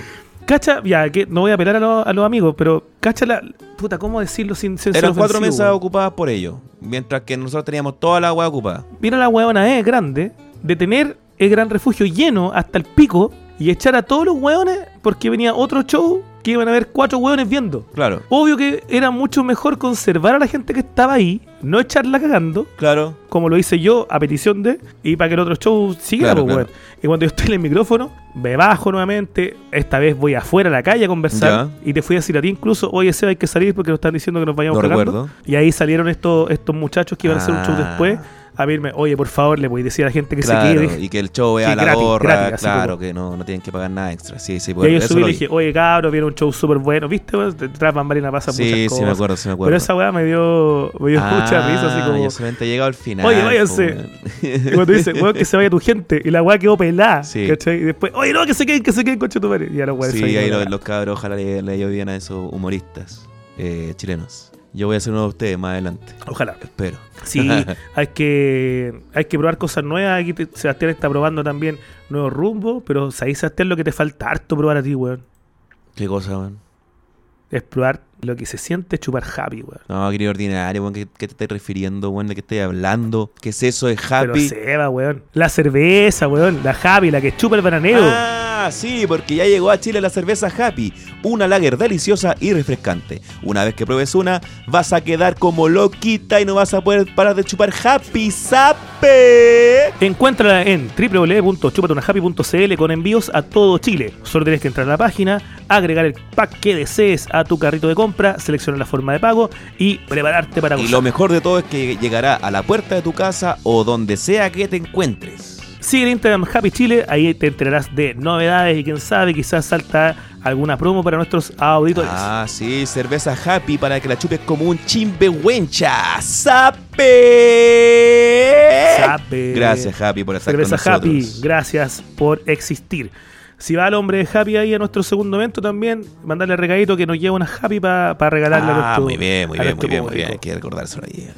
Cacha, ya, que no voy a apelar a, los- a los amigos, pero cacha la. Puta, ¿cómo decirlo sin, ser Eran cuatro ofensivo, mesas weón? ocupadas por ellos. Mientras que nosotros teníamos toda la agua ocupada. Mira la huevona, es grande, de tener el gran refugio lleno hasta el pico y echar a todos los hueones porque venía otro show que iban a haber cuatro hueones viendo. Claro, Obvio que era mucho mejor conservar a la gente que estaba ahí, no echarla cagando, claro. como lo hice yo a petición de, y para que el otro show siguiera, Claro, pues, claro. Y cuando yo estoy en el micrófono, me bajo nuevamente, esta vez voy afuera a la calle a conversar, y te fui a decir a ti incluso, oye, Seba, hay que salir porque nos están diciendo que nos vayamos Lo cagando. recuerdo. Y ahí salieron estos, estos muchachos que iban a hacer un show Ah. después a verme, oye, por favor, le voy a decir a la gente que Claro, se quede. y que el show vea Sí, la gratis, gorra, gratis, claro, que no, no tienen que pagar nada extra. Sí, sí, Y ahí yo subí y le dije, oye, cabros, viene un show súper bueno, ¿viste? Detrás bambalina pasa muchas Sí, cosas. sí, me acuerdo, sí me acuerdo. Pero esa weá me dio, me dio mucha risa, así Ah, como... Yo solamente he llegado al final. Oye, váyanse. Y cuando dice, weón, que se vaya tu gente. Y la weá quedó pelada. Sí. ¿Cachai? Y después, oye, no, que se queden, que se queden, coche tu madre. Y ya los Sí, ahí a los, cabros, ojalá le, le bien a esos humoristas eh, chilenos. Yo voy a ser uno de ustedes más adelante. Ojalá. Espero. Sí, (laughs) hay que, hay que probar cosas nuevas. Aquí te- Sebastián está probando también nuevos rumbos. Pero ahí, Sebastián, lo que te falta harto probar a ti, weón. ¿Qué cosa, weón? Es probar lo que se siente chupar happy, weón. No, querido ordinario, weón. ¿Qué, qué te estás refiriendo, weón? ¿De qué estás hablando? ¿Qué es eso de Pero happy? Seba, weón. La cerveza, weón. La happy, la que chupa el bananero. Ah, sí, porque ya llegó a Chile la cerveza Happy, una lager deliciosa y refrescante. Una vez que pruebes una, vas a quedar como loquita y no vas a poder parar de chupar Happy Sape. Encuéntrala en www.chupatunahappy.cl con envíos a todo Chile. Solo tienes que entrar a la página, agregar el pack que desees a tu carrito de compra, seleccionar la forma de pago y prepararte para Y gozar. lo mejor de todo es que llegará a la puerta de tu casa o donde sea que te encuentres. Sigue en Instagram Happy Chile, ahí te enterarás de novedades y quién sabe, quizás salta alguna promo para nuestros auditores. Ah, sí, cerveza Happy para que la chupes como un chimbehuencha. ¡Sape! Sape. Gracias, Happy, por estar Cerveza con Happy, nosotros. gracias por existir. Si va el hombre de Happy ahí a nuestro segundo evento también, mandarle regalito que nos lleva una Happy para regalarle a Ah, nuestro muy bien, muy a bien, muy bien, muy bien. Hay que recordárselo ahí.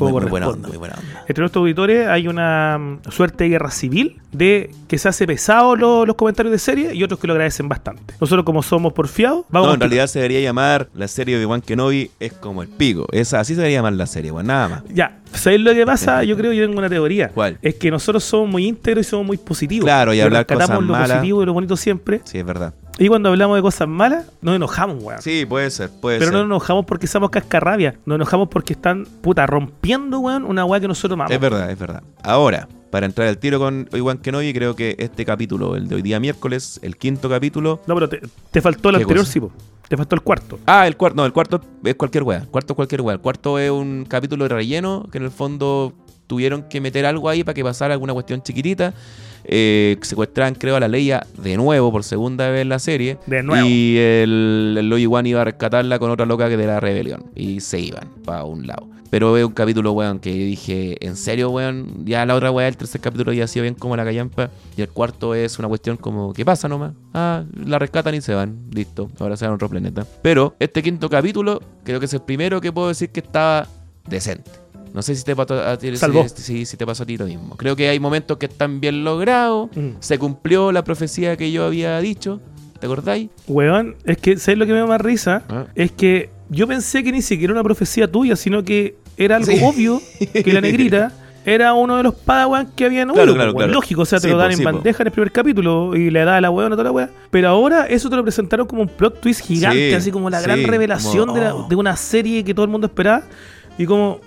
Como Muy, muy buena corresponde. onda, muy buena onda. Entre nuestros auditores hay una mm, suerte de guerra civil de que se hace pesado lo- los comentarios de serie y otros que lo agradecen bastante. Nosotros como somos porfiados, vamos No, en realidad se debería llamar la serie de Obi-Wan Kenobi es como el pico. Esa, así se debería llamar la serie, weón, nada más. Ya, ¿sabéis lo que pasa? Yo creo que yo tengo una teoría. ¿Cuál? Es que nosotros somos muy íntegros y somos muy positivos. Claro, y hablar cosas lo malas. positivo y lo bonito siempre. Sí, es verdad. Y cuando hablamos de cosas malas, nos enojamos, weón. Sí, puede ser, puede Pero ser. no nos enojamos porque somos cascarrabia. Nos enojamos porque están, puta, rompiendo, weón, una weá que nosotros amamos. Es verdad, es verdad. Ahora, para entrar al tiro con Obi-Wan Kenobi, creo que este capítulo, el de hoy día miércoles, el quinto capítulo. No, pero te, te faltó el ¿Qué anterior, cosa? sí, po. Te faltó el cuarto. Ah, el cuarto, no, el cuarto es cualquier wea. El cuarto es cualquier wea. El cuarto es un capítulo de relleno que en el fondo tuvieron que meter algo ahí para que pasara alguna cuestión chiquitita. Eh, secuestraban, creo, a la Leia de nuevo, por segunda vez en la serie. De nuevo. Y el, el Obi-Wan iba a rescatarla con otra loca que de la rebelión. Y se iban para un lado. Pero es un capítulo, weón, que dije, ¿en serio, weón? Ya la otra weá, el tercer capítulo ya ha sido bien como la callampa. Y el cuarto es una cuestión como, ¿qué pasa nomás? Ah, la rescatan y se van. Listo, ahora se van a otro planeta. Pero este quinto capítulo, creo que es el primero que puedo decir que estaba decente. No sé si te pasó a ti, si, si- si te pasó a ti lo mismo. Creo que hay momentos que están bien logrados. Mm. Se cumplió la profecía que yo había dicho. ¿Te acordáis? Weón, es que, ¿sabes lo que me da más risa? Ah. Es que yo pensé que ni siquiera era una profecía tuya, sino que era algo Sí. obvio que la negrita (laughs) era uno de los padawan que habían Claro, huido, claro, po, weón. claro. Lógico, o sea, te Sí, lo dan po, en sí, po. bandeja en el primer capítulo y le da a la weona toda la wea. Pero ahora eso te lo presentaron como un plot twist gigante, Sí, así como la gran revelación como, de, la- oh. de una serie que todo el mundo esperaba. Y como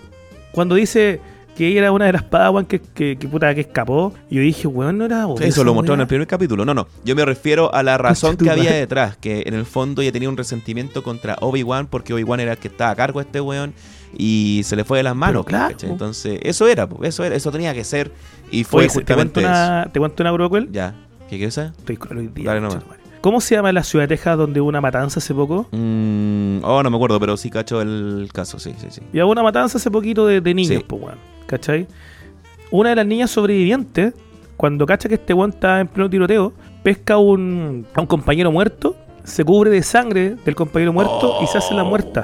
cuando dice que ella era una de las padawan que, que, que puta que escapó, y yo dije, weón, no era obvio Eso lo mostró en el primer capítulo. No, no. Yo me refiero a la razón que había detrás. Que en el fondo ella tenía un resentimiento contra Obi-Wan porque Obi-Wan era el que estaba a cargo de este weón y se le fue de las manos. Claro. Entonces, eso era, eso era, eso tenía que ser. Y fue Oye, te cuento justamente eso. una, te cuento una broma, cruel. Ya. ¿Qué quieres saber? Estoy cruel hoy día. Dale nomás. ¿Cómo se llama la ciudad de Texas donde hubo una matanza hace poco? Mm, oh, no me acuerdo, pero sí cacho el caso, sí, sí, sí. Y hubo una matanza hace poquito de, de niños, Sí. pues, weón. ¿Cachai? Una de las niñas sobrevivientes cuando cacha que este weón está en pleno tiroteo, pesca un, a un compañero muerto, se cubre de sangre del compañero muerto y se hace la muerta.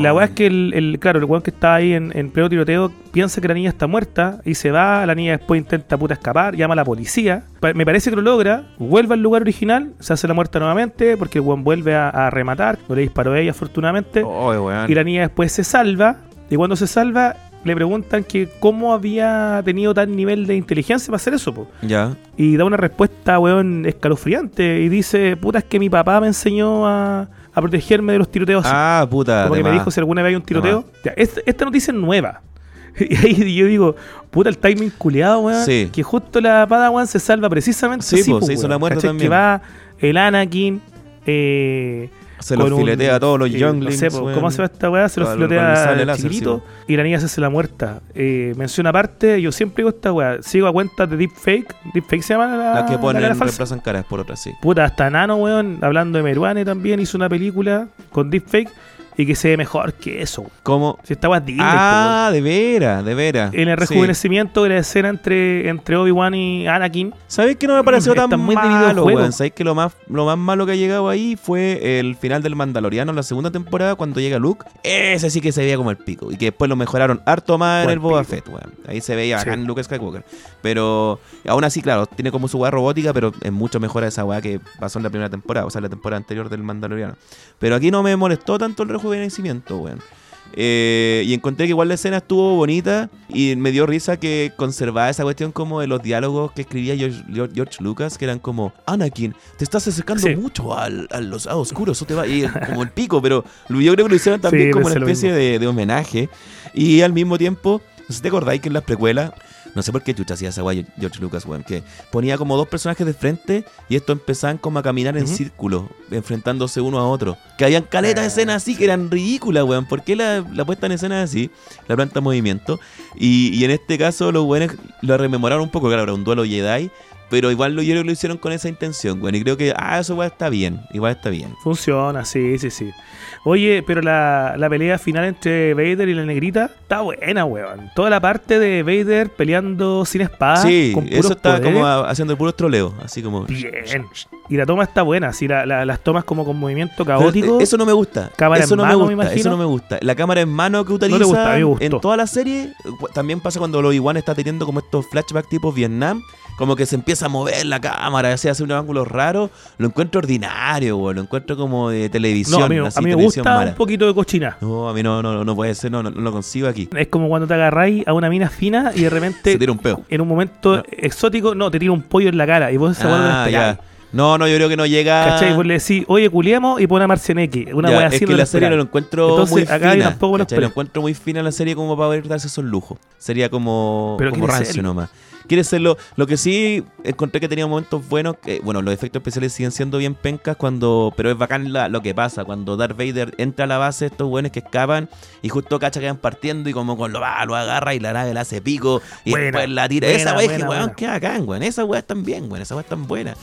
La weá es que el, el- claro, el weón que está ahí en, en pleno tiroteo piensa que la niña está muerta y se va, la niña después intenta puta escapar, llama a la policía. Pa- Me parece que lo logra, vuelve al lugar original, se hace la muerta nuevamente porque el weón vuelve a, a rematar, no le disparó a ella afortunadamente. Oh. Y la niña después se salva. Y cuando se salva, le preguntan que cómo había tenido tal nivel de inteligencia para hacer eso. po. Ya. Y da una respuesta, weón, escalofriante. Y dice, puta, es que mi papá me enseñó a, a protegerme de los tiroteos. así". Ah, puta. Como que me dijo si alguna vez hay un tiroteo. Ya, es- esta noticia es nueva. (laughs) Y ahí yo digo, puta, el timing culeado, weón. Sí. Que justo la Padawan se salva precisamente Sí, así, po, po, se hizo weón. la muerte ¿Cachai? también. Que va el Anakin, eh, Se los un- filetea a todos los eh, younglings. No sé. ¿cómo se va esta weá? Se los sable al chiquitito sí, y la niña se hace la muerta. Eh, menciona aparte, yo siempre digo esta weá, sigo a cuenta de Deepfake. Deepfake se llama la, Las que la ponen, cara falsa. reemplazan caras por otras, sí. Puta, hasta Nano, weón, hablando de Meruane también, hizo una película con Deepfake y que se ve mejor que eso. ¿Cómo? Si esta weá es Disney, po, Ah, de veras, de veras. En el Sí. rejuvenecimiento de la escena entre, entre Obi-Wan y Anakin. ¿Sabéis que no me pareció tan muy malo, weón? ¿Sabéis que lo más, lo más malo que ha llegado ahí fue el final del Mandaloriano en la segunda temporada cuando llega Luke? Ese sí que se veía como el pico. Y que después lo mejoraron harto más en ¿Cuál el Boba pico? Fett, weón. Ahí se veía Sí. bacán Luke Skywalker. Pero aún así, claro, tiene como su weá robótica, pero es mucho mejor a esa weá que pasó en la primera temporada, o sea, la temporada anterior del Mandaloriano. Pero aquí no me molestó tanto el rejuvenecimiento, weón. Eh, y encontré que igual la escena estuvo bonita y me dio risa que conservaba esa cuestión como de los diálogos que escribía George, George- Lucas, que eran como, Anakin, te estás acercando Sí. mucho al, a los lados oscuros, eso te va a ir como el pico, pero yo creo que lo hicieron también Sí, como una especie de, de homenaje y al mismo tiempo, no sé si te acordáis que en las precuelas no sé por qué chucha hacía esa guay George Lucas, weón. Que ponía como dos personajes de frente y estos empezaban como a caminar en círculo, enfrentándose uno a otro. Que habían caletas de Ah, escenas así que eran ridículas, weón. ¿Por qué la, la puesta en escena es así? La planta en movimiento. Y, y en este caso los buenos lo rememoraron un poco, claro, era un duelo Jedi. Pero igual lo, yo creo que lo hicieron con esa intención, weón. Y creo que, ah, eso igual está bien. Igual está bien. Funciona, sí, sí, sí. Oye, pero la, la pelea final entre Vader y la negrita está buena, weón. Toda la parte de Vader peleando sin espada. sí, con puros eso está poderes, como a- haciendo el puro troleo. Así como. Bien. Y la toma está buena, sí, la- la- las tomas como con movimiento Pero, caótico. eh, Eso no me gusta. Cámara eso en no mano, me me gusta. eso no me gusta. La cámara en mano que utiliza te gusta, me en toda la serie. eh, También pasa cuando lo igual está teniendo como estos flashbacks tipo Vietnam. Como que se empieza a mover la cámara, se hace unos ángulos raros. Lo encuentro ordinario, güey. Lo encuentro como de televisión. no, a mí, así, a mí me gusta mala. un poquito de cochina. No, a mí no, no, no puede ser. No, no, no lo consigo aquí. Es como cuando te agarráis a una mina fina y de repente Se tira un peo. en un momento No. exótico, no, te tira un pollo en la cara y vos la Ah. No, no, yo creo que no llega. ¿Cachai? Vos le decís, oye, culiemos y pone a Marcianeque. Una Ya, weá es así que la serie no lo encuentro Entonces, muy acá fina. tampoco lo. Lo encuentro muy fina la serie como para poder darse esos lujos. Sería como, Pero como rancio serlo. nomás. Quiere serlo. Lo que sí encontré que tenía momentos buenos. Que, bueno, los efectos especiales siguen siendo bien pencas cuando. Pero es bacán la- lo que pasa. Cuando Darth Vader entra a la base, estos buenos que escapan y justo cacha que van partiendo y como con lo va, lo agarra y la nave la hace pico y Buena, después la tira. buena, esa weá es que weón, qué bacán, weón. Esa weá están bien, weón. Esa weá están buena.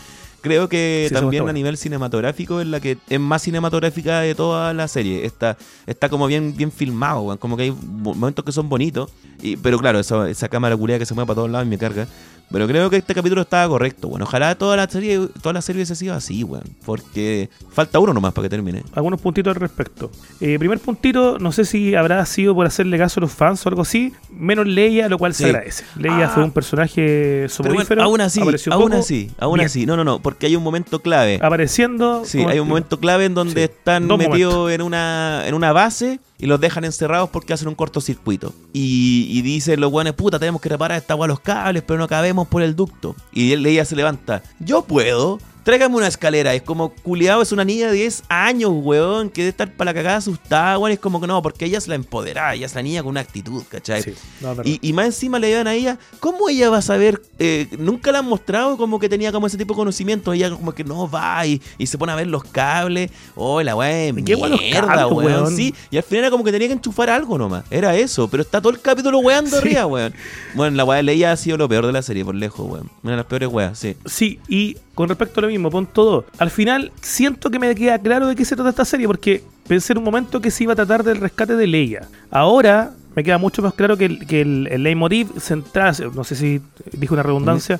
Creo que Sí, también a nivel cinematográfico es la que es más cinematográfica de toda la serie. Está, está como bien, bien filmado. Como que hay mo- momentos que son bonitos. Y, pero claro, esa, esa cámara culiada que se mueve para todos lados y me carga. Pero creo que este capítulo estaba correcto, bueno. Ojalá toda la serie, toda la serie hubiese sido así, weón. Porque falta uno nomás para que termine. algunos puntitos al respecto. Eh, primer puntito, no sé si habrá sido por hacerle caso a los fans o algo así, menos Leia, lo cual Sí. se agradece. Leia Ah. fue un personaje soporífero. bueno, aún así, aún así, aún bien. así. No, no, no, porque hay un momento clave. Apareciendo. Sí, hay un momento clave en donde Sí. están Dos metidos en una, en una base y los dejan encerrados porque hacen un cortocircuito. Y, y dicen los guanes, puta, tenemos que reparar esta agua los cables, pero no cabemos por el ducto. Y ella se levanta, yo puedo. Tráigame una escalera. Es como, culiado, es una niña de 10 años, weón, que debe estar para la cagada asustada, weón. Es como que no, porque ella es la empoderada, ella es la niña con una actitud, ¿cachai? Sí, no. Y, y más encima le llevan a ella, ¿cómo ella va a saber? Eh, nunca la han mostrado como que tenía como ese tipo de conocimiento. Ella como que no va y, y se pone a ver los cables. Oh, la es ¿Qué los mierda, cables, weón. weón? Sí, y al final era como que tenía que enchufar algo nomás. Era eso, pero está todo el capítulo weando Sí. arriba, weón. Bueno, la weá de Leia ha sido lo peor de la serie, por lejos, weón. Una de las peores weas, sí. Sí, y con respecto a lo mismo, pon todo. Al final, siento que me queda claro de qué se trata esta serie, porque pensé en un momento que se iba a tratar del rescate de Leia. Ahora me queda mucho más claro que el, que el, el leitmotiv central, no sé si dijo una redundancia,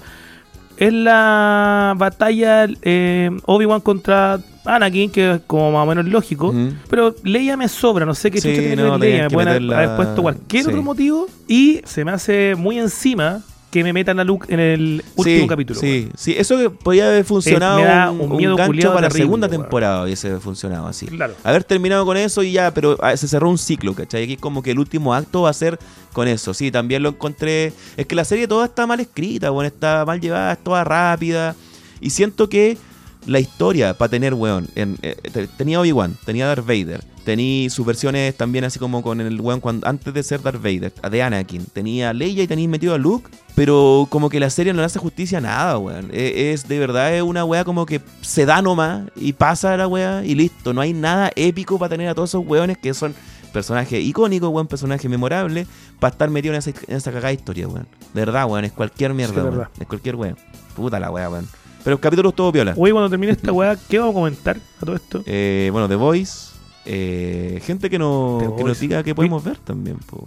es la batalla eh, Obi-Wan contra Anakin, que es como más o menos lógico. Pero Leia me sobra, no sé qué Sí, chucha tiene no, Leia. Me pueden haber- puesto cualquier sí. otro motivo. Y se me hace muy encima que me metan a Luke en el último sí, capítulo. Sí, sí, eso que podía haber funcionado me da un, un un miedo gancho para la segunda weón. temporada hubiese funcionado así. Claro. Haber terminado con eso y ya, pero ah, se cerró un ciclo, ¿cachai? Aquí es como que el último acto va a ser con eso. Sí, también lo encontré. Es que la serie toda está mal escrita, bueno, está mal llevada, es toda rápida. Y siento que la historia para tener, weón, en, eh, te- tenía Obi-Wan, tenía Darth Vader, tenía sus versiones también así como con el weón cuando, antes de ser Darth Vader, de Anakin, tenía Leia y tenéis metido a Luke, pero como que la serie no le hace justicia a nada, weón. Eh, Es, de verdad, es una weá como que se da nomás y pasa la weá y listo. No hay nada épico para tener a todos esos weones que son personajes icónicos, weón, personajes memorables, para estar metido en esa, en esa cagada historia, weón. De verdad, weón, es cualquier mierda, es weón. Es cualquier weón. Puta la weá, weón. Pero el capítulo estuvo piola. Oye, cuando termine esta weá, (laughs) ¿qué vamos a comentar a todo esto? Eh, bueno, The Voice. eh, gente que, no, que nos diga que podemos ver también. po.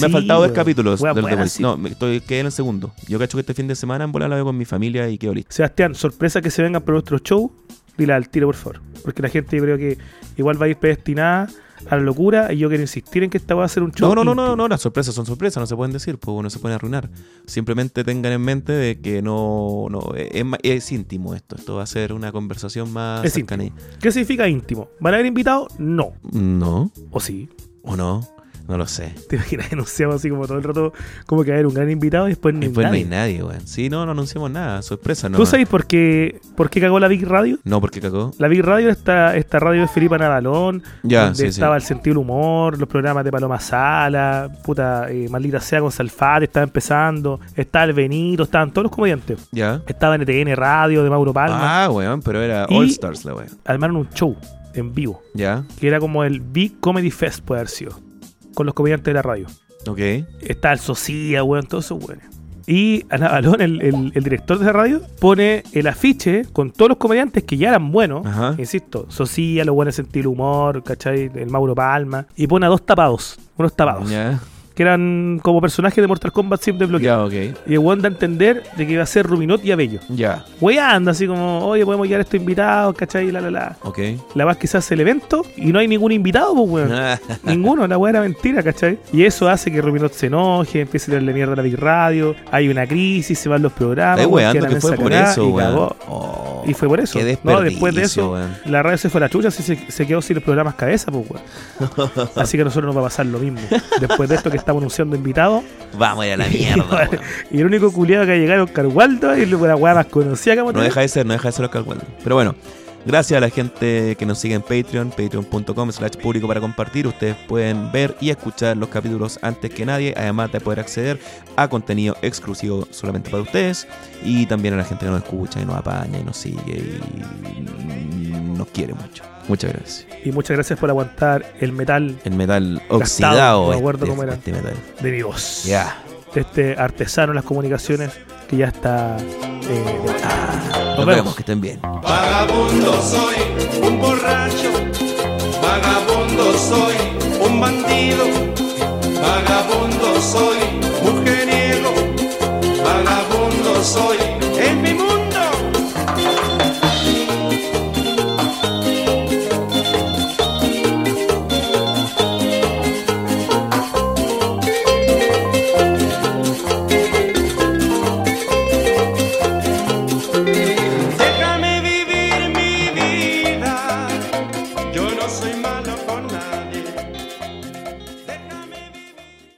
Me ha faltado ver capítulos del The Voice. sí. No, me estoy, quedé en el segundo. Yo cacho que este fin de semana en volar la veo con mi familia y quedo listo. Sebastián, sorpresa que se vengan por nuestro show. Dile al tiro, por favor. Porque la gente yo creo que igual va a ir predestinada a la locura y yo quiero insistir en que esta va a ser un show. No, no, no, no, no, las sorpresas son sorpresas, no se pueden decir, pues no se pueden arruinar. Simplemente tengan en mente de que no, no es, es íntimo esto. Esto va a ser una conversación más cercana. ¿Qué significa íntimo? ¿Van a haber invitados? No. No, ¿O sí? o no, no lo sé. ¿Te imaginas? (laughs) Anunciamos así como todo el rato, como que va a haber un gran invitado y después ni Después no hay nadie. nadie, weón. Sí, no, no anunciamos nada, sorpresa, no. ¿Tú sabes por qué, por qué cagó la Big Radio? No, porque cagó. La Big Radio, esta, esta radio de Felipe Navalón, Ya, donde sí, sí. estaba el sentido del humor, los programas de Paloma Sala, puta, eh, maldita sea con Salfate, estaba empezando, estaba el Benito, estaban todos los comediantes. Ya. Estaba NTN Radio de Mauro Palma. Ah, weón, pero era Y- All Stars la weón. Armaron un show en vivo, Ya, que era como el Big Comedy Fest, puede haber sido, con los comediantes de la radio. ok. Está el Socia, weón, todos esos weones. Y Ana Balón, el, el- el director de esa radio, pone el afiche con todos los comediantes que ya eran buenos. Ajá. Insisto, Socia, los buenos sentir humor, ¿cachai? El Mauro Palma. Y pone a dos tapados, unos tapados, Ya, que eran como personajes de Mortal Kombat siempre bloqueados. ya, ok. Y el weón da a entender de que iba a ser Ruminot y Abello. Ya, Weando así como, oye, podemos llevar a estos invitados, ¿cachai? La, la, la. ok. La más quizás el evento y no hay ningún invitado, pues, weón. (laughs) Ninguno, la weá era mentira, ¿cachai? Y eso hace que Ruminot se enoje, empiece a tirarle mierda a la Big Radio, hay una crisis, se van los programas. Ay, weando la que fue por eso, y weón. Oh, Y fue por eso. No, después de eso, weón. la radio se fue a la chucha, así se, se quedó sin los programas cabeza, pues, weón. (laughs) Así que a nosotros nos va a pasar lo mismo. Después de esto que estamos anunciando invitados, Vamos a ir a la (laughs) mierda, weón. y el único culiado que ha llegado es Oscar Waldo, y la weá más conocida que No deja de ser, no deja de ser Oscar. Pero bueno, gracias a la gente que nos sigue en Patreon, patreon.com slash público para compartir. Ustedes pueden ver y escuchar los capítulos antes que nadie, además de poder acceder a contenido exclusivo solamente para ustedes. Y también a la gente que nos escucha y nos apaña y nos sigue y nos quiere mucho. Muchas gracias. Y muchas gracias por aguantar el metal. El metal oxidado. me acuerdo este, cómo era. Este metal. De mi voz. Ya. Yeah. Este artesano en las comunicaciones que ya está. Eh, ah, nos vemos. vemos. que estén bien. Vagabundo soy, un borracho. Vagabundo soy, un bandido. Vagabundo soy, mujeriego. Vagabundo soy.